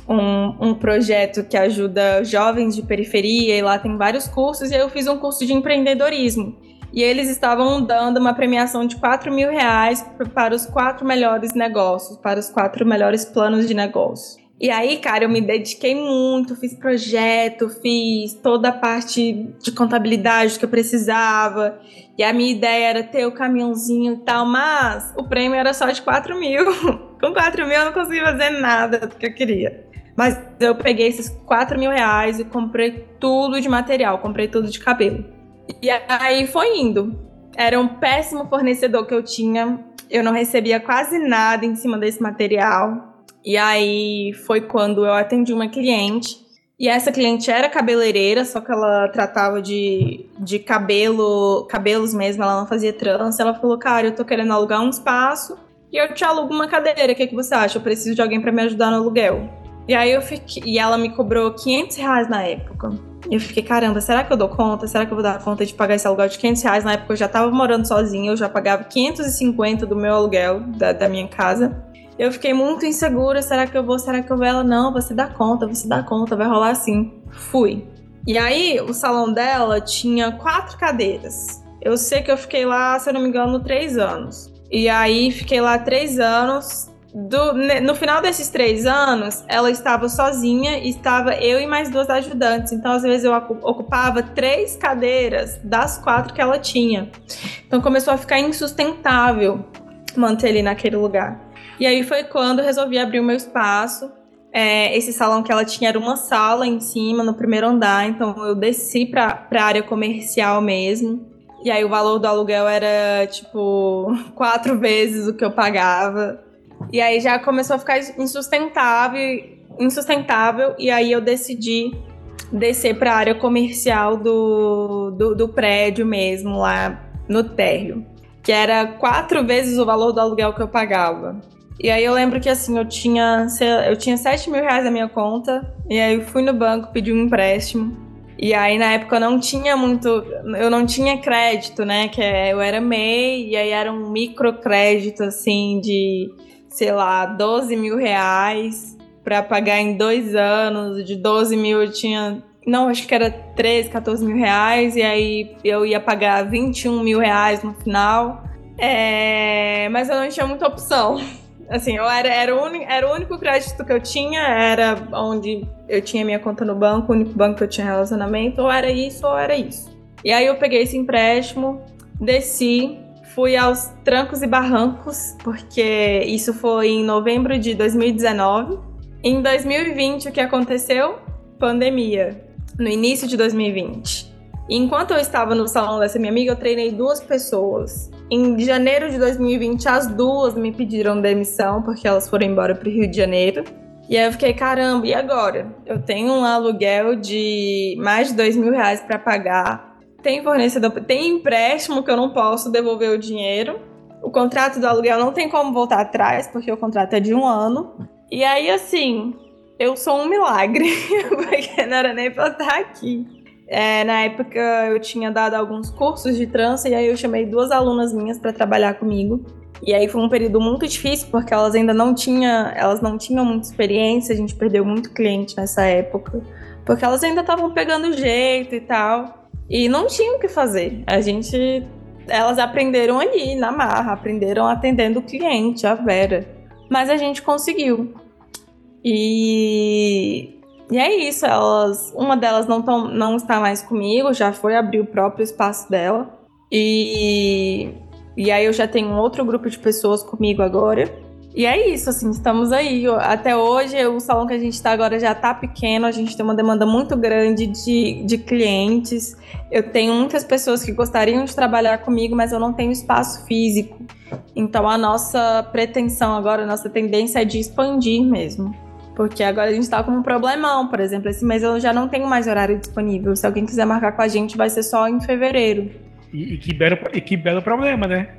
Speaker 2: um, um, projeto que ajuda jovens de periferia, e lá tem vários cursos, e eu fiz um curso de empreendedorismo. E eles estavam dando uma premiação de 4 mil reais para os quatro melhores negócios, para os quatro melhores planos de negócio. E aí, cara, eu me dediquei muito, fiz projeto, fiz toda a parte de contabilidade que eu precisava. E a minha ideia era ter o caminhãozinho e tal, mas o prêmio era só de 4 mil. <laughs> Com 4 mil eu não consegui fazer nada do que eu queria. Mas eu peguei esses 4 mil reais e comprei tudo de material, comprei tudo de cabelo. E aí foi indo. Era um péssimo fornecedor que eu tinha. Eu não recebia quase nada em cima desse material. E aí foi quando eu atendi uma cliente. E essa cliente era cabeleireira, só que ela tratava de, de cabelo, cabelos mesmo, ela não fazia trança. Ela falou: Cara, eu tô querendo alugar um espaço e eu te alugo uma cadeira. O que, é que você acha? Eu preciso de alguém para me ajudar no aluguel. E aí eu fiquei. E ela me cobrou 500 reais na época. Eu fiquei, caramba, será que eu dou conta? Será que eu vou dar conta de pagar esse aluguel de 500 reais? Na época eu já tava morando sozinha, eu já pagava 550 do meu aluguel da, da minha casa. Eu fiquei muito insegura. Será que eu vou? Será que eu vou? Ela, não, você dá conta, você dá conta, vai rolar assim. Fui. E aí, o salão dela tinha quatro cadeiras. Eu sei que eu fiquei lá, se eu não me engano, três anos. E aí, fiquei lá três anos. Do, no final desses três anos, ela estava sozinha e estava eu e mais duas ajudantes. Então, às vezes, eu ocupava três cadeiras das quatro que ela tinha. Então, começou a ficar insustentável manter ele naquele lugar. E aí foi quando eu resolvi abrir o meu espaço. É, esse salão que ela tinha era uma sala em cima, no primeiro andar, então eu desci para a área comercial mesmo. E aí o valor do aluguel era tipo <laughs> quatro vezes o que eu pagava. E aí já começou a ficar insustentável, insustentável e aí eu decidi descer para a área comercial do, do, do prédio mesmo, lá no térreo, que era quatro vezes o valor do aluguel que eu pagava. E aí eu lembro que assim, eu tinha, eu tinha 7 mil reais na minha conta, e aí eu fui no banco, pedi um empréstimo. E aí na época eu não tinha muito, eu não tinha crédito, né? Que é, eu era MEI, e aí era um microcrédito assim de, sei lá, 12 mil reais para pagar em dois anos. De 12 mil eu tinha não, acho que era 13, 14 mil reais, e aí eu ia pagar 21 mil reais no final. É, mas eu não tinha muita opção. Assim, eu era, era, o era o único crédito que eu tinha, era onde eu tinha minha conta no banco, o único banco que eu tinha relacionamento, ou era isso ou era isso. E aí eu peguei esse empréstimo, desci, fui aos trancos e barrancos, porque isso foi em novembro de 2019. Em 2020, o que aconteceu? Pandemia. No início de 2020. Enquanto eu estava no salão dessa minha amiga, eu treinei duas pessoas. Em janeiro de 2020, as duas me pediram demissão porque elas foram embora para o Rio de Janeiro. E aí eu fiquei, caramba, e agora? Eu tenho um aluguel de mais de dois mil reais para pagar. Tem fornecedor, tem empréstimo que eu não posso devolver o dinheiro. O contrato do aluguel não tem como voltar atrás, porque o contrato é de um ano. E aí, assim, eu sou um milagre, <laughs> porque não era nem pra estar aqui. É, na época eu tinha dado alguns cursos de trança e aí eu chamei duas alunas minhas para trabalhar comigo. E aí foi um período muito difícil porque elas ainda não tinham, elas não tinham muita experiência, a gente perdeu muito cliente nessa época, porque elas ainda estavam pegando jeito e tal. E não tinham o que fazer. A gente elas aprenderam ali na marra, aprenderam atendendo o cliente, a Vera. Mas a gente conseguiu. E e é isso, elas, uma delas não, tão, não está mais comigo, já foi abrir o próprio espaço dela. E, e aí eu já tenho outro grupo de pessoas comigo agora. E é isso, assim, estamos aí. Até hoje, o salão que a gente está agora já está pequeno, a gente tem uma demanda muito grande de, de clientes. Eu tenho muitas pessoas que gostariam de trabalhar comigo, mas eu não tenho espaço físico. Então, a nossa pretensão agora, a nossa tendência é de expandir mesmo. Porque agora a gente tá com um problemão, por exemplo, esse mês eu já não tenho mais horário disponível. Se alguém quiser marcar com a gente, vai ser só em fevereiro.
Speaker 1: E, e que, belo, e que belo problema, né?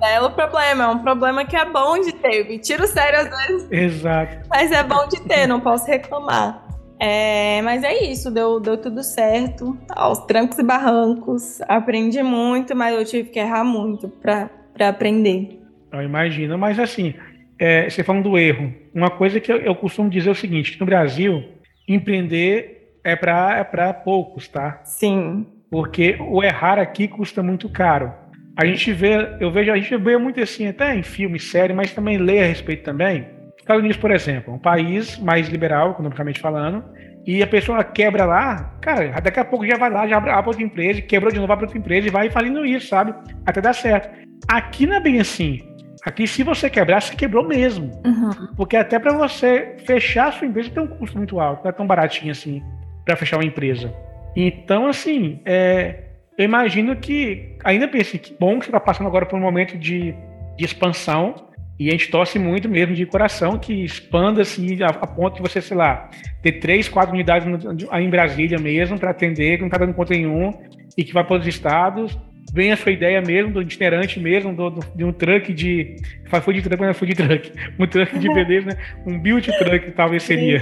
Speaker 2: Belo problema, é um problema que é bom de ter. Me tiro sério às vezes.
Speaker 1: Exato.
Speaker 2: Mas é bom de ter, não posso reclamar. É, mas é isso, deu, deu tudo certo, aos trancos e barrancos. Aprendi muito, mas eu tive que errar muito para aprender.
Speaker 1: Eu imagino, mas assim, é, você falando do erro, uma coisa que eu, eu costumo dizer é o seguinte: que no Brasil, empreender é para é para poucos, tá?
Speaker 2: Sim.
Speaker 1: Porque o errar aqui custa muito caro. A gente vê, eu vejo, a gente vê muito assim, até em filme, série, mas também lê a respeito também. Estados Unidos, por exemplo, um país mais liberal, economicamente falando, e a pessoa quebra lá, cara, daqui a pouco já vai lá, já abre, abre outra empresa, quebrou de novo, abre outra empresa e vai falindo isso, sabe? Até dar certo. Aqui não é bem assim. Aqui, se você quebrar, você quebrou mesmo. Uhum. Porque até para você fechar a sua empresa tem um custo muito alto, não é tão baratinho assim para fechar uma empresa. Então, assim, é, eu imagino que, ainda pense, que bom que você está passando agora por um momento de, de, expansão, e a gente torce muito mesmo de coração que expanda assim, a, a ponto de você, sei lá, ter três, quatro unidades no, em Brasília mesmo para atender, que não está dando conta nenhum, e que vai para os estados, vem a sua ideia mesmo, do itinerante mesmo, do, do, de um truck de. Foi de truck, mas foi de truck. <laughs> Um truck de beleza, né? Um build truck talvez seria.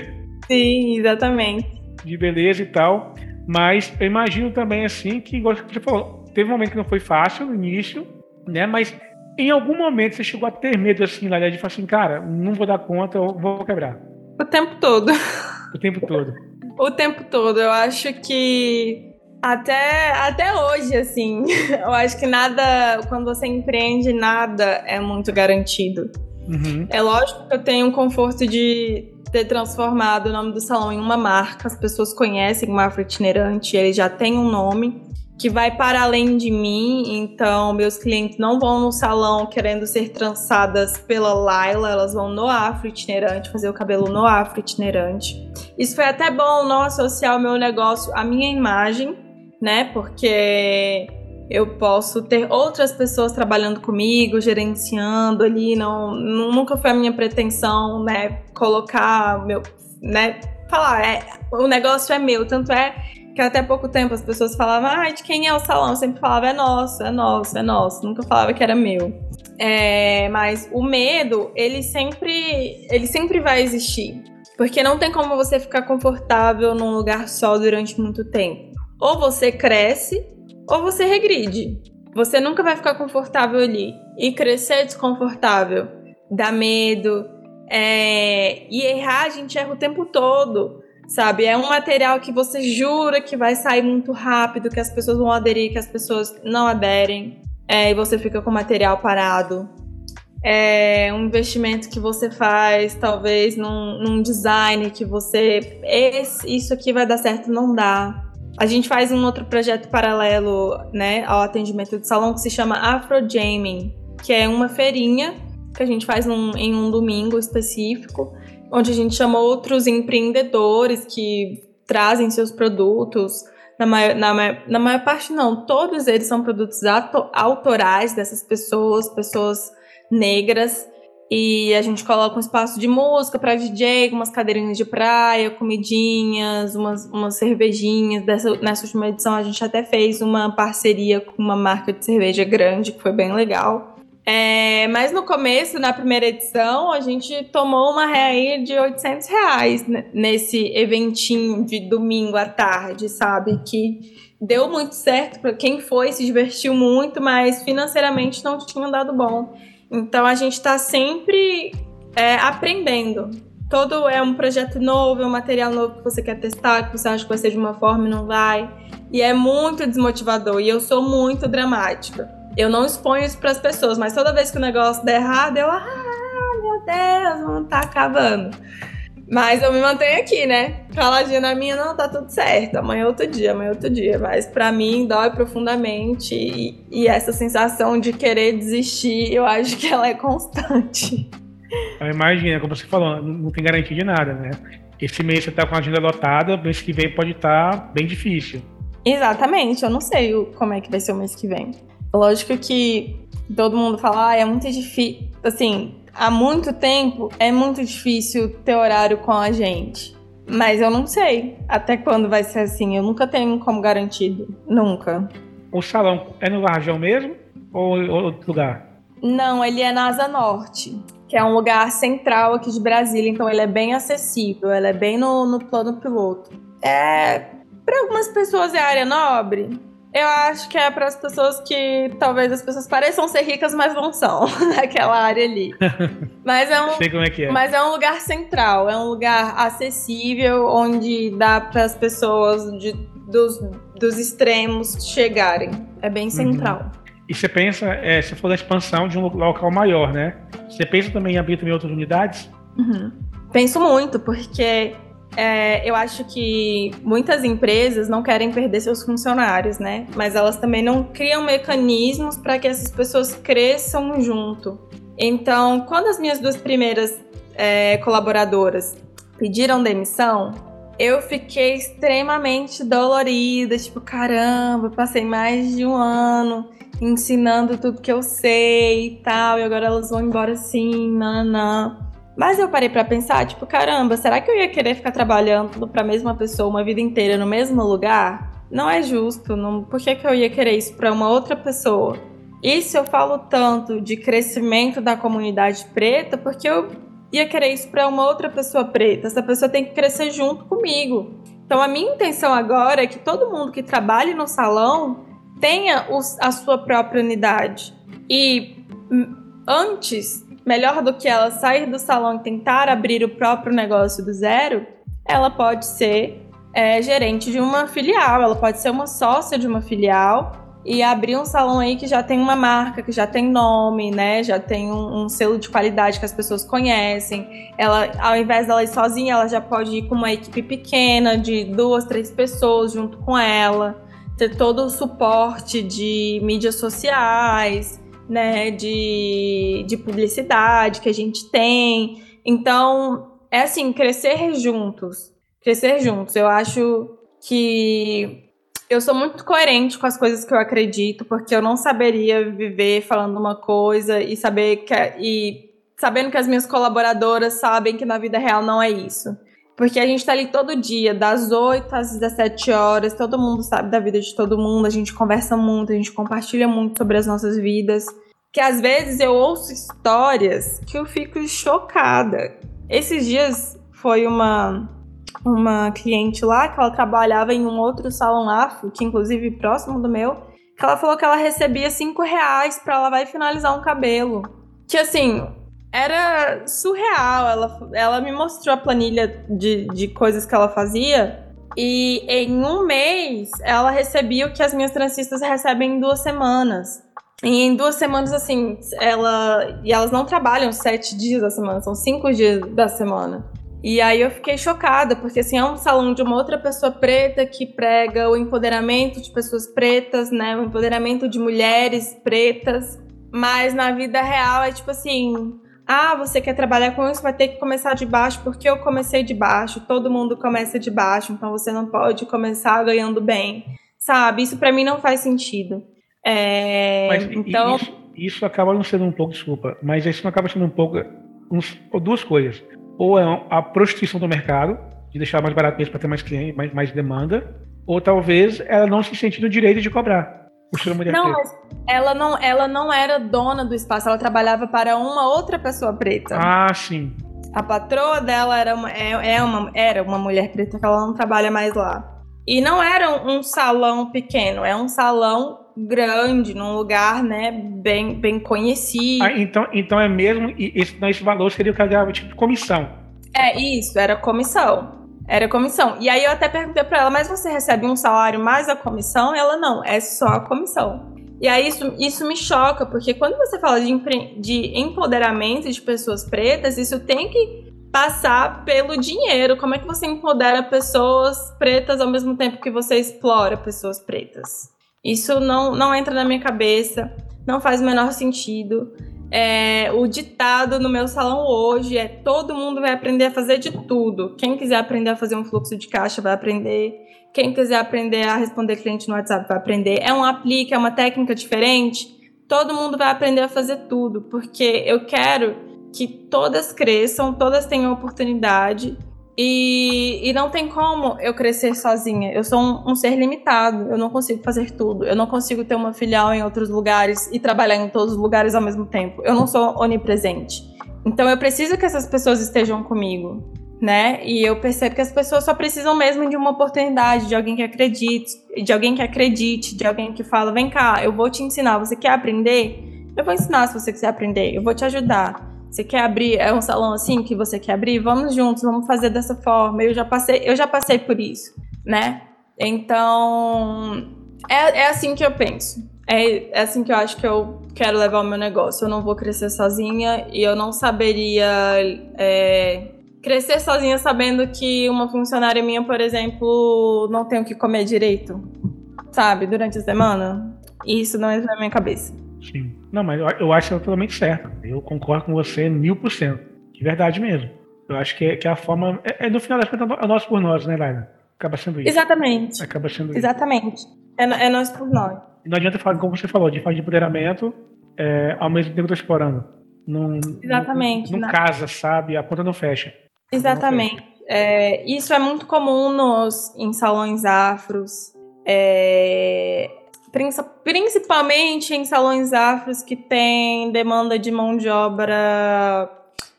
Speaker 2: Sim, exatamente.
Speaker 1: De beleza e tal. Mas eu imagino também assim que, igual você falou, teve um momento que não foi fácil no início, né? Mas em algum momento você chegou a ter medo assim, na de falar assim, cara, não vou dar conta, eu vou quebrar.
Speaker 2: O tempo todo.
Speaker 1: O tempo todo. <laughs>
Speaker 2: o tempo todo. Eu acho que até, até hoje, assim, <laughs> eu acho que nada, quando você empreende, nada é muito garantido. Uhum. É lógico que eu tenho um conforto de ter transformado o nome do salão em uma marca, as pessoas conhecem o Afro Itinerante, ele já tem um nome que vai para além de mim, então meus clientes não vão no salão querendo ser trançadas pela Laila, elas vão no Afro Itinerante, fazer o cabelo no Afro Itinerante. Isso foi até bom não associar o meu negócio à minha imagem, né? Porque eu posso ter outras pessoas trabalhando comigo, gerenciando ali, não, nunca foi a minha pretensão, né, colocar meu, né, falar, é, o negócio é meu, tanto é que até pouco tempo as pessoas falavam, ah, de quem é o salão? Eu sempre falava, é nosso, é nosso, é nosso, nunca falava que era meu. É, mas o medo, ele sempre, ele sempre vai existir, porque não tem como você ficar confortável num lugar só durante muito tempo. Ou você cresce, ou você regride. Você nunca vai ficar confortável ali. E crescer é desconfortável, dá medo. É... E errar, a gente erra o tempo todo, sabe? É um material que você jura que vai sair muito rápido, que as pessoas vão aderir, que as pessoas não aderem. É, e você fica com o material parado. É um investimento que você faz, talvez, num, num design que você. Esse, isso aqui vai dar certo, não dá. A gente faz um outro projeto paralelo, né, ao atendimento de salão que se chama Afro Jaming, que é uma feirinha que a gente faz num, em um domingo específico, onde a gente chama outros empreendedores que trazem seus produtos. Na maior, na, na maior parte, não, todos eles são produtos autorais dessas pessoas, pessoas negras. E a gente coloca um espaço de música para DJ, umas cadeirinhas de praia, comidinhas, umas, umas cervejinhas. Dessa, nessa última edição a gente até fez uma parceria com uma marca de cerveja grande, que foi bem legal. É, mas no começo, na primeira edição, a gente tomou uma reaí de 800 reais nesse eventinho de domingo à tarde, sabe? Que deu muito certo para quem foi, se divertiu muito, mas financeiramente não tinha dado bom. Então a gente está sempre é, aprendendo. Todo é um projeto novo, é um material novo que você quer testar, que você acha que vai ser de uma forma e não vai. E é muito desmotivador. E eu sou muito dramática. Eu não exponho isso para as pessoas, mas toda vez que o negócio der errado, eu, ah, meu Deus, não tá acabando. Mas eu me mantenho aqui, né? Caladinha na minha, não, tá tudo certo. Amanhã é outro dia, amanhã é outro dia. Mas para mim dói profundamente. E, e, essa sensação de querer desistir, eu acho que ela é constante.
Speaker 1: Imagina, como você falou, não tem garantia de nada, né? Esse mês você tá com a agenda lotada, mês que vem pode estar tá bem difícil.
Speaker 2: Exatamente, eu não sei como é que vai ser o mês que vem. Lógico que todo mundo fala, ah, é muito difícil. Assim, há muito tempo é muito difícil ter horário com a gente. Mas eu não sei até quando vai ser assim. Eu nunca tenho como garantido. Nunca.
Speaker 1: O salão é no Varjão mesmo? Ou outro lugar?
Speaker 2: Não, ele é na Asa Norte, que é um lugar central aqui de Brasília. Então ele é bem acessível. Ele é bem no, no plano piloto. É. Para algumas pessoas é área nobre, eu acho que é para as pessoas que talvez as pessoas pareçam ser ricas, mas não são, <laughs> naquela área ali. <laughs> Mas é um,
Speaker 1: Sei como é que é.
Speaker 2: Mas é um lugar central, é um lugar acessível, onde dá para as pessoas de, dos, dos extremos chegarem. É bem uhum. central. Uhum.
Speaker 1: E você pensa, é, você falou da expansão de um local maior, né? Você pensa também em abrir também outras unidades?
Speaker 2: Uhum. Penso muito, porque é, eu acho que muitas empresas não querem perder seus funcionários, né? Mas elas também não criam mecanismos para que essas pessoas cresçam junto. Então, quando as minhas duas primeiras é, colaboradoras pediram demissão, eu fiquei extremamente dolorida, tipo, caramba, passei mais de um ano ensinando tudo que eu sei e tal, e agora elas vão embora assim, não. Mas eu parei para pensar, tipo, caramba, será que eu ia querer ficar trabalhando para a mesma pessoa uma vida inteira no mesmo lugar? Não é justo, não, por que, que eu ia querer isso para uma outra pessoa? Isso eu falo tanto de crescimento da comunidade preta, porque eu ia querer isso para uma outra pessoa preta. Essa pessoa tem que crescer junto comigo. Então a minha intenção agora é que todo mundo que trabalhe no salão tenha os, a sua própria unidade. E hum, antes melhor do que ela sair do salão e tentar abrir o próprio negócio do zero, ela pode ser é, gerente de uma filial, ela pode ser uma sócia de uma filial e abrir um salão aí que já tem uma marca, que já tem nome, né? Já tem um, um, selo de qualidade que as pessoas conhecem. Ela, ao invés dela ir sozinha, ela já pode ir com uma equipe pequena de duas, três pessoas junto com ela, ter todo o suporte de mídias sociais, né, de, de publicidade que a gente tem. Então, é assim, crescer juntos. Crescer juntos. Eu acho que eu sou muito coerente com as coisas que eu acredito, porque eu não saberia viver falando uma coisa e saber que e sabendo que as minhas colaboradoras sabem que na vida real não é isso. Porque a gente tá ali todo dia, das 8 às 17 horas, todo mundo sabe da vida de todo mundo, a gente conversa muito, a gente compartilha muito sobre as nossas vidas. Que às vezes eu ouço histórias que eu fico chocada. Esses dias foi uma uma cliente lá que ela trabalhava em um outro salão afro, que inclusive próximo do meu, que ela falou que ela recebia 5 reais pra lavar e finalizar um cabelo. Que assim, era surreal. Ela, ela me mostrou a planilha de, de coisas que ela fazia. E em um mês ela recebia o que as minhas transistas recebem em duas semanas. E em duas semanas, assim, ela. E elas não trabalham sete dias da semana, são cinco dias da semana. E aí eu fiquei chocada, porque assim, é um salão de uma outra pessoa preta que prega o empoderamento de pessoas pretas, né? O empoderamento de mulheres pretas. Mas na vida real é tipo assim, ah, você quer trabalhar com isso, vai ter que começar de baixo, porque eu comecei de baixo, todo mundo começa de baixo, então você não pode começar ganhando bem, sabe? Isso para mim não faz sentido. É,
Speaker 1: mas então isso, isso, acaba não sendo um pouco, desculpa, mas isso não acaba sendo um pouco uns, duas coisas. Ou é a prostituição do mercado, de deixar mais barato mesmo para ter mais cliente, mais, mais demanda, ou talvez ela não se sente no direito de cobrar.
Speaker 2: Não, mas ela não, ela não era dona do espaço, ela trabalhava para uma outra pessoa preta.
Speaker 1: Ah, sim.
Speaker 2: A patroa dela era uma, é, é uma, era uma mulher preta que ela não trabalha mais lá. E não era um salão pequeno, é um salão grande, num lugar, né, bem, bem conhecido.
Speaker 1: Ah, então, então é mesmo, e esse, esse valor seria o que ela ganhava, tipo, comissão.
Speaker 2: É, isso, era comissão. Era comissão. E aí eu até perguntei para ela, mas você recebe um salário mais a comissão? Ela, não, é só a comissão. E aí isso, isso me choca, porque quando você fala de, de empoderamento de pessoas pretas, isso tem que passar pelo dinheiro. Como é que você empodera pessoas pretas ao mesmo tempo que você explora pessoas pretas? Isso não, não entra na minha cabeça, não faz o menor sentido. É, o ditado no meu salão hoje é: todo mundo vai aprender a fazer de tudo. Quem quiser aprender a fazer um fluxo de caixa vai aprender. Quem quiser aprender a responder cliente no WhatsApp vai aprender. É um aplique, é uma técnica diferente. Todo mundo vai aprender a fazer tudo, porque eu quero que todas cresçam, todas tenham oportunidade e, e não tem como eu crescer sozinha. Eu sou um, um, ser limitado, eu não consigo fazer tudo. Eu não consigo ter uma filial em outros lugares e trabalhar em todos os lugares ao mesmo tempo. Eu não sou onipresente. Então eu preciso que essas pessoas estejam comigo né? E eu percebo que as pessoas só precisam mesmo de uma oportunidade, de alguém que acredite, de alguém que acredite, de alguém que fala, vem cá, eu vou te ensinar, você quer aprender? Eu vou ensinar se você quiser aprender, eu vou te ajudar. Você quer abrir, é um salão assim que você quer abrir? Vamos juntos, vamos fazer dessa forma. Eu já passei, eu já passei por isso, né? Então, é, é assim que eu penso. É, é assim que eu acho que eu quero levar o meu negócio. Eu não vou crescer sozinha e eu não saberia é, crescer sozinha sabendo que uma funcionária minha, por exemplo, não tem o que comer direito, sabe, durante a semana. Isso não entra na minha cabeça.
Speaker 1: Sim. Não, mas eu, acho totalmente certo. Eu concordo com você mil por cento. De verdade mesmo. Eu acho que, que a forma. É, é, no final das contas, é nós por nós, né, Laila? Acaba sendo isso.
Speaker 2: Exatamente.
Speaker 1: Acaba sendo
Speaker 2: Exatamente.
Speaker 1: Isso.
Speaker 2: É, é nós por nós.
Speaker 1: Não adianta falar, como você falou, de falar de empoderamento, é, ao mesmo tempo que eu tô explorando. Não,
Speaker 2: Exatamente.
Speaker 1: Não, não, não casa, sabe? A conta não fecha.
Speaker 2: Exatamente. É, isso é muito comum nos, em salões afros, é, principalmente em salões afros que têm demanda de mão de obra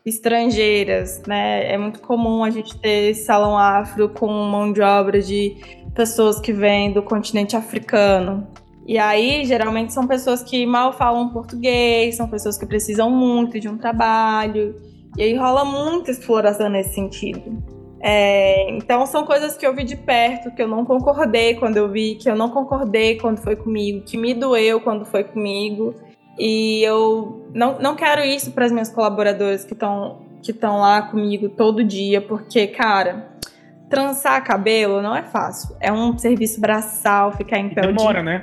Speaker 2: estrangeiras, né? É muito comum a gente ter salão afro com mão de obra de pessoas que vêm do continente africano. E aí, geralmente, são pessoas que mal falam português, são pessoas que precisam muito de um trabalho. E aí rola muita exploração nesse sentido. É, então são coisas que eu vi de perto, que eu não concordei quando eu vi, que eu não concordei quando foi comigo, que me doeu quando foi comigo. E eu não, não quero isso para as minhas colaboradoras que estão que estão lá comigo todo dia, porque, cara, trançar cabelo não é fácil. É um serviço braçal, ficar em pé
Speaker 1: demora, né?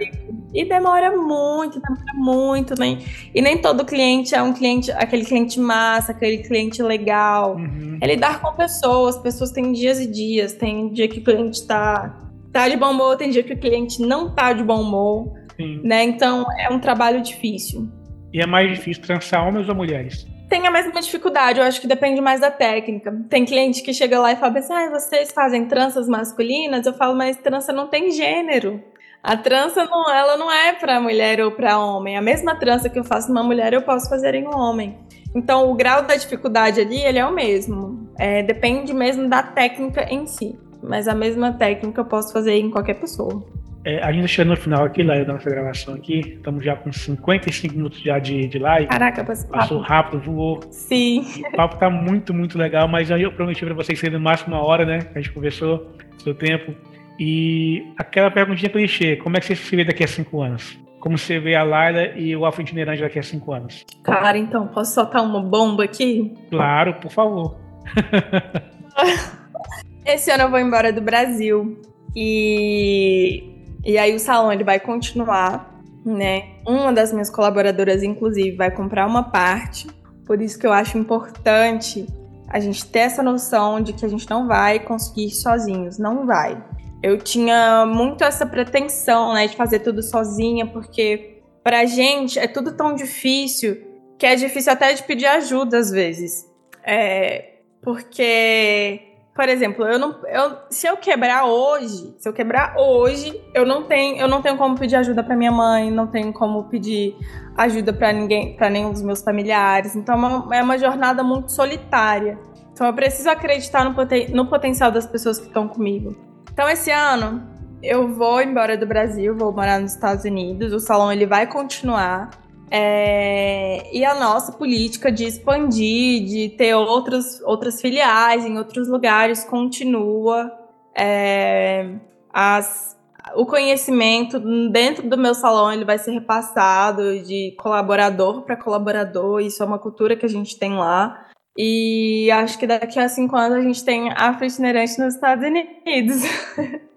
Speaker 2: E demora muito, demora muito, né? E nem todo cliente é um cliente, aquele cliente massa, aquele cliente legal. Uhum. É lidar com pessoas, pessoas têm dias e dias. Tem dia que o cliente tá, tá de bom humor, tem dia que o cliente não tá de bom humor. Sim. Né? Então é um trabalho difícil.
Speaker 1: E é mais difícil trançar homens ou mulheres?
Speaker 2: Tem a mesma dificuldade, eu acho que depende mais da técnica. Tem cliente que chega lá e fala assim: ah, vocês fazem tranças masculinas? Eu falo, mas trança não tem gênero. A trança não, ela não é para mulher ou para homem. A mesma trança que eu faço numa mulher, eu posso fazer em um homem. Então, o grau da dificuldade ali, ele é o mesmo. É, depende mesmo da técnica em si. Mas a mesma técnica eu posso fazer em qualquer pessoa.
Speaker 1: É, a gente chegou no final aqui, lá da nossa gravação aqui. Estamos já com 55 minutos já de, de live.
Speaker 2: Caraca,
Speaker 1: passou rápido, voou.
Speaker 2: Sim.
Speaker 1: O papo tá muito, muito legal, mas eu prometi para vocês serem no máximo uma hora, né? A gente conversou, seu tempo. E aquela perguntinha clichê, como é que você se vê daqui a cinco anos? Como você vê a Laila e o Afro Itinerante daqui a cinco anos?
Speaker 2: Cara, então, posso soltar uma bomba aqui?
Speaker 1: Claro, por favor. <laughs>
Speaker 2: Esse ano eu vou embora do Brasil. E e aí o salão ele vai continuar, né? Uma das minhas colaboradoras, inclusive, vai comprar uma parte. Por isso que eu acho importante a gente ter essa noção de que a gente não vai conseguir sozinhos, não vai. Eu tinha muito essa pretensão, né, de fazer tudo sozinha, porque pra gente é tudo tão difícil que é difícil até de pedir ajuda às vezes. É, porque por exemplo, eu não, eu, se eu quebrar hoje, se eu quebrar hoje, eu não tenho, eu não tenho como pedir ajuda para minha mãe, não tenho como pedir ajuda para ninguém, para nenhum dos meus familiares. Então é uma, é uma, jornada muito solitária. Então eu preciso acreditar no, poten, no potencial das pessoas que estão comigo. Então esse ano eu vou embora do Brasil, vou morar nos Estados Unidos. O salão ele vai continuar. É, e a nossa política de expandir, de ter outros, outras filiais em outros lugares continua. É, as, o conhecimento dentro do meu salão ele vai ser repassado de colaborador para colaborador. Isso é uma cultura que a gente tem lá. E acho que daqui a cinco anos a gente tem a itinerante nos Estados Unidos. <laughs>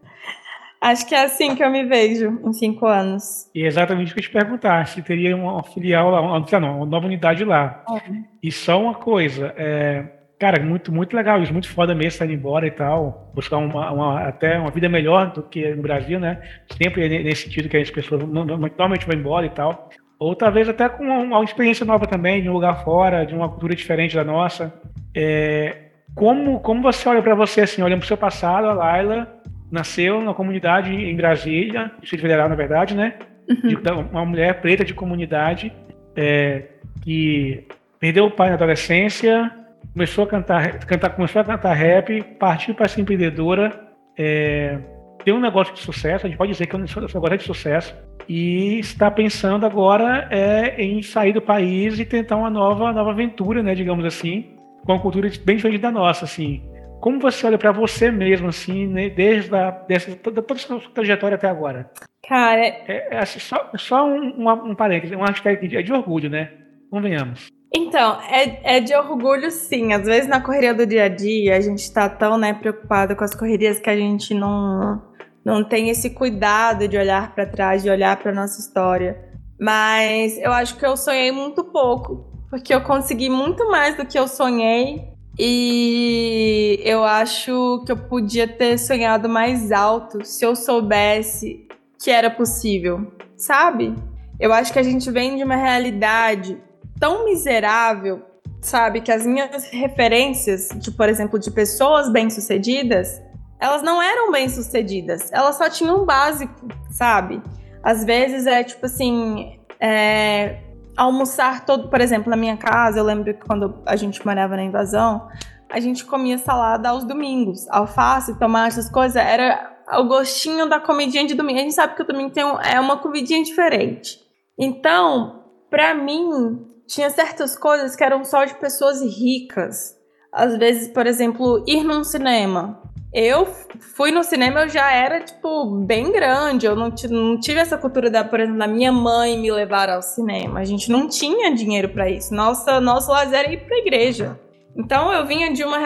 Speaker 2: Acho que é assim que eu me vejo em cinco anos.
Speaker 1: E é exatamente o que eu te perguntar, se teria uma filial lá, uma, não, uma nova unidade lá. É. E só uma coisa, é, cara, muito, muito legal isso, muito foda mesmo sair embora e tal, buscar uma, uma, até uma vida melhor do que no Brasil, né? Sempre nesse sentido que as pessoas normalmente vão embora e tal. Ou talvez até com uma, uma experiência nova também, de um lugar fora, de uma cultura diferente da nossa. É, como, como você olha para você assim, olhando para o seu passado, a Laila, nasceu na comunidade em Brasília, Distrito Federal, na verdade, né? Uhum. De, uma mulher preta de comunidade é, que perdeu o pai na adolescência, começou a cantar, cantar começou a cantar rap, partiu para ser empreendedora, é, tem um negócio de sucesso, a gente pode dizer que é um negócio de sucesso, e está pensando agora é, em sair do país e tentar uma nova, nova aventura, né, digamos assim, com uma cultura bem diferente da nossa, assim. Como você olha para você mesmo, assim, né, desde a, dessa, toda, toda a sua trajetória até agora?
Speaker 2: Cara.
Speaker 1: É, é assim, só, só um, um, um parêntese, um hashtag de, é de orgulho, né? Convenhamos.
Speaker 2: Então, é, é de orgulho sim. Às vezes na correria do dia a dia, a gente tá tão né, preocupado com as correrias que a gente não, não tem esse cuidado de olhar para trás, de olhar para nossa história. Mas eu acho que eu sonhei muito pouco, porque eu consegui muito mais do que eu sonhei e eu acho que eu podia ter sonhado mais alto se eu soubesse que era possível, sabe? Eu acho que a gente vem de uma realidade tão miserável, sabe? Que as minhas referências, de, por exemplo, de pessoas bem-sucedidas, elas não eram bem-sucedidas. Elas só tinham um básico, sabe? Às vezes é tipo assim. É, almoçar todo, por exemplo, na minha casa, eu lembro que quando a gente morava na invasão, a gente comia salada aos domingos, alface, tomate, essas coisas, era o gostinho da comidinha de domingo. A gente sabe que o domingo tem um, é uma comidinha diferente. Então, para mim, tinha certas coisas que eram só de pessoas ricas. Às vezes, por exemplo, ir num cinema. Eu fui no cinema, eu já era, tipo, bem grande. Eu não, não tive essa cultura da, por exemplo, da minha mãe me levar ao cinema. A gente não tinha dinheiro para isso. Nossa, nosso lazer era ir pra igreja. Então eu vinha de uma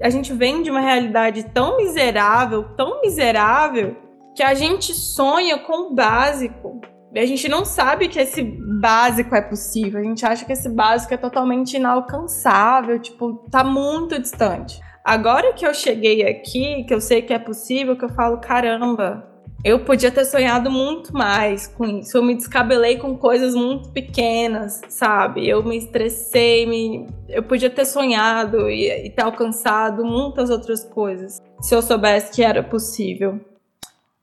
Speaker 2: a gente vem de uma realidade tão miserável, tão miserável, que a gente sonha com o básico. E a gente não sabe que esse básico é possível. A gente acha que esse básico é totalmente inalcançável, tipo, tá muito distante. Agora que eu cheguei aqui, que eu sei que é possível, que eu falo, caramba, eu podia ter sonhado muito mais com isso. Eu me descabelei com coisas muito pequenas, sabe? Eu me estressei, me... eu podia ter sonhado e, e ter alcançado muitas outras coisas se eu soubesse que era possível.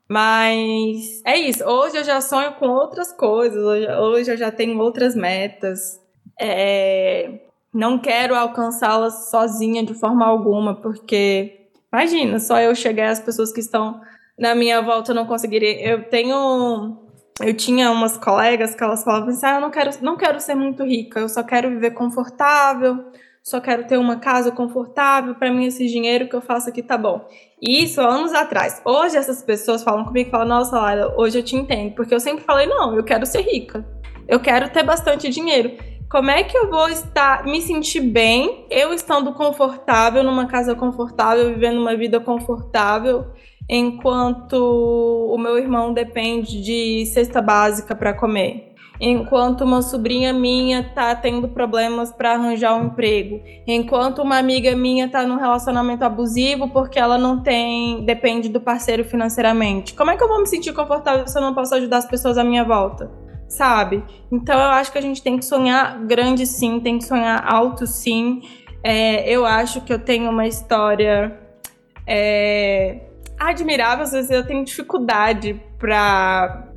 Speaker 2: Mas é isso. Hoje eu já sonho com outras coisas. Hoje, hoje eu já tenho outras metas. É, não quero alcançá-las sozinha de forma alguma, porque imagina, só eu chegar as pessoas que estão na minha volta não conseguiria. Eu tenho eu tinha umas colegas que elas falavam assim: "Ah, eu não quero não quero ser muito rica, eu só quero viver confortável, só quero ter uma casa confortável, para mim esse dinheiro que eu faço aqui tá bom". E isso anos atrás. Hoje essas pessoas falam comigo e falam: "Nossa, Laila, hoje eu te entendo", porque eu sempre falei: "Não, eu quero ser rica. Eu quero ter bastante dinheiro". Como é que eu vou estar, me sentir bem, eu estando confortável numa casa confortável, vivendo uma vida confortável, enquanto o meu irmão depende de cesta básica para comer? enquanto uma sobrinha minha tá tendo problemas para arranjar um emprego, enquanto uma amiga minha tá num relacionamento abusivo porque ela não tem, depende do parceiro financeiramente. Como é que eu vou me sentir confortável se eu não posso ajudar as pessoas à minha volta? Sabe? Então eu acho que a gente tem que sonhar grande sim, tem que sonhar alto sim. É, eu acho que eu tenho uma história é, admirável, às vezes eu tenho dificuldade para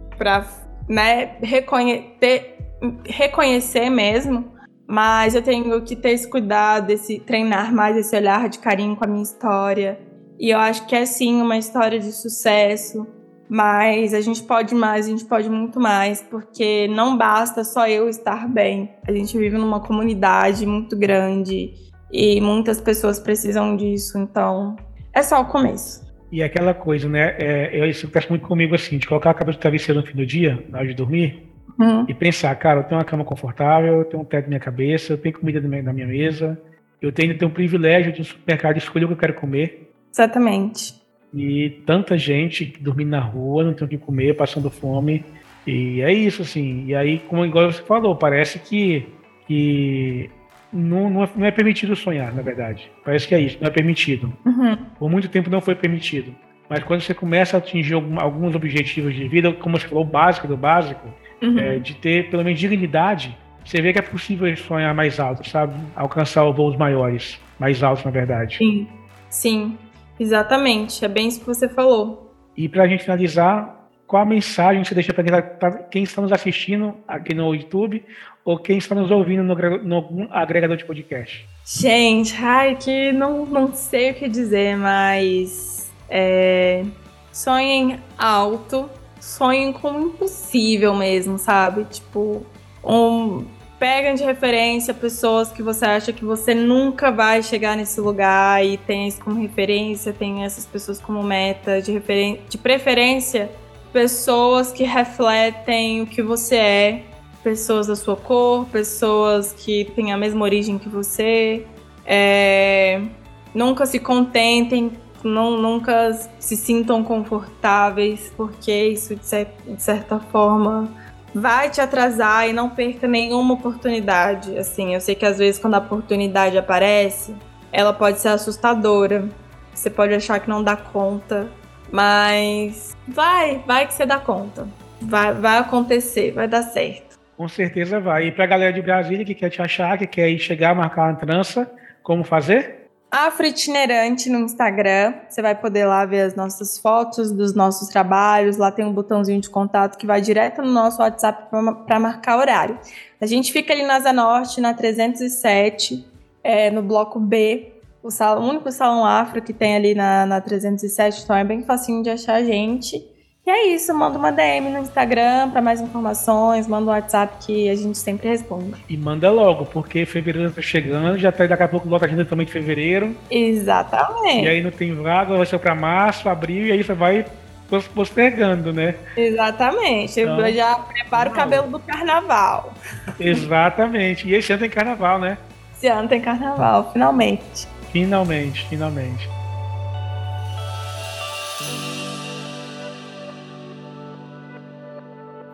Speaker 2: né, reconhe ter, reconhecer mesmo, mas eu tenho que ter esse cuidado, esse treinar mais esse olhar de carinho com a minha história. E eu acho que é sim uma história de sucesso, mas a gente pode mais, a gente pode muito mais, porque não basta só eu estar bem. A gente vive numa comunidade muito grande e muitas pessoas precisam disso, então é só o começo.
Speaker 1: E aquela coisa, né? É, isso acontece muito comigo assim, de colocar a cabeça do travesseiro no fim do dia, na hora de dormir, uhum. e pensar, cara, eu tenho uma cama confortável, eu tenho um teto na minha cabeça, eu tenho comida na minha mesa, eu tenho, tenho o privilégio de um supermercado escolher o que eu quero comer.
Speaker 2: Exatamente.
Speaker 1: E tanta gente dormindo na rua, não tem o que comer, passando fome. E é isso, assim. E aí, como igual você falou, parece que, que não, não é, não, é, permitido sonhar, na verdade. Parece que é isso, não é permitido. Uhum. Por muito tempo não foi permitido. Mas quando você começa a atingir algum, alguns objetivos de vida, como você falou, o básico do básico, uhum. é, de ter pelo menos dignidade, você vê que é possível sonhar mais alto, sabe? Alcançar voos maiores, mais altos, na verdade.
Speaker 2: Sim, sim, exatamente. É bem isso que você falou.
Speaker 1: E para a gente finalizar, qual a mensagem que você deixa para quem está nos assistindo aqui no YouTube ou quem está nos ouvindo no, no agregador de podcast?
Speaker 2: Gente, ai, que não, não sei o que dizer, mas é, sonhem alto, sonhem com o impossível mesmo, sabe? Tipo, um, pegam de referência pessoas que você acha que você nunca vai chegar nesse lugar e tem isso como referência, tem essas pessoas como meta, de, referen de preferência, pessoas que refletem o que você é pessoas da sua cor, pessoas que têm a mesma origem que você. É, nunca se contentem, não, nunca se sintam confortáveis, porque isso, de, de certa forma, vai te atrasar e não perca nenhuma oportunidade. Assim, eu sei que às vezes quando a oportunidade aparece, ela pode ser assustadora. Você pode achar que não dá conta, mas vai, vai que você dá conta. Vai, vai acontecer, vai dar certo.
Speaker 1: Com certeza vai. E para a galera de Brasília que quer te achar, que quer ir chegar, marcar uma trança, como fazer?
Speaker 2: Afroitinerante no Instagram. Você vai poder lá ver as nossas fotos dos nossos trabalhos. Lá tem um botãozinho de contato que vai direto no nosso WhatsApp para marcar horário. A gente fica ali na Zanorte, na 307, é, no bloco B. O, salão, o único salão afro que tem ali na, na 307, então é bem facinho de achar a gente. E é isso, manda uma DM no Instagram para mais informações, manda um WhatsApp que a gente sempre responde.
Speaker 1: E manda logo, porque fevereiro tá chegando, já tá daqui a pouco lota a agenda também de fevereiro.
Speaker 2: Exatamente.
Speaker 1: E aí não tem vaga, vai ser para março, abril, e aí você vai postergando, né?
Speaker 2: Exatamente. Então, Eu já preparo o cabelo do carnaval.
Speaker 1: Exatamente. E esse ano tem carnaval, né?
Speaker 2: Esse ano tem carnaval, finalmente.
Speaker 1: Finalmente, finalmente.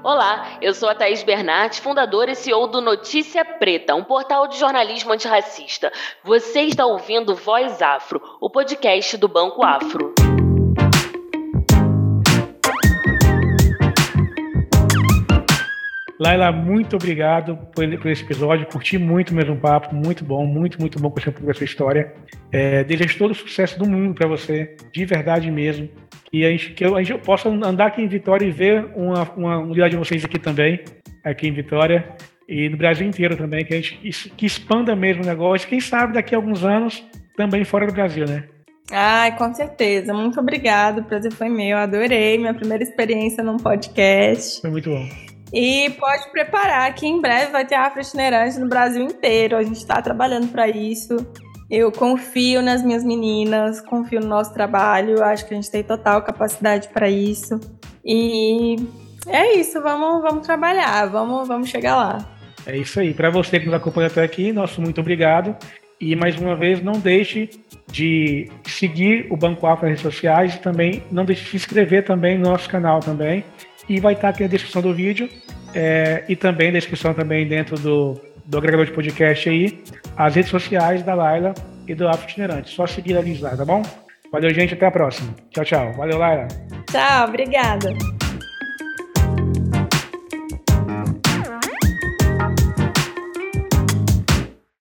Speaker 4: Olá, eu sou a Thaís Bernat, fundadora e CEO do Notícia Preta, um portal de jornalismo antirracista. Você está ouvindo Voz Afro, o podcast do Banco Afro.
Speaker 1: Laila, muito obrigado por, por, esse episódio. Curti muito mesmo o papo, muito bom, muito, muito bom conhecer um pouco essa história. É, desejo todo o sucesso do mundo para você, de verdade mesmo. E a gente, que eu, a gente possa andar aqui em Vitória e ver uma, uma unidade de vocês aqui também, aqui em Vitória, e no Brasil inteiro também, que a gente que expanda mesmo o negócio, quem sabe daqui a alguns anos também fora do Brasil, né?
Speaker 2: Ai, com certeza. Muito obrigado. O prazer foi meu. Adorei minha primeira experiência num podcast.
Speaker 1: Foi muito bom.
Speaker 2: E pode preparar que em breve vai ter Afro Itinerante no Brasil inteiro. A gente está trabalhando para isso. Eu confio nas minhas meninas, confio no nosso trabalho, acho que a gente tem total capacidade para isso. E é isso, vamos, vamos trabalhar, vamos, vamos chegar lá.
Speaker 1: É isso aí. Para você que nos acompanha até aqui, nosso muito obrigado. E mais uma vez, não deixe de seguir o Banco Afro nas redes sociais e também não deixe de se inscrever também no nosso canal também. E vai estar aqui na descrição do vídeo é, e também na descrição também dentro do, do agregador de podcast aí, as redes sociais da Laila e do Afro Itinerante. Só seguir ali, tá bom? Valeu, gente. Até a próxima. Tchau, tchau. Valeu, Laila.
Speaker 2: Tchau, obrigada.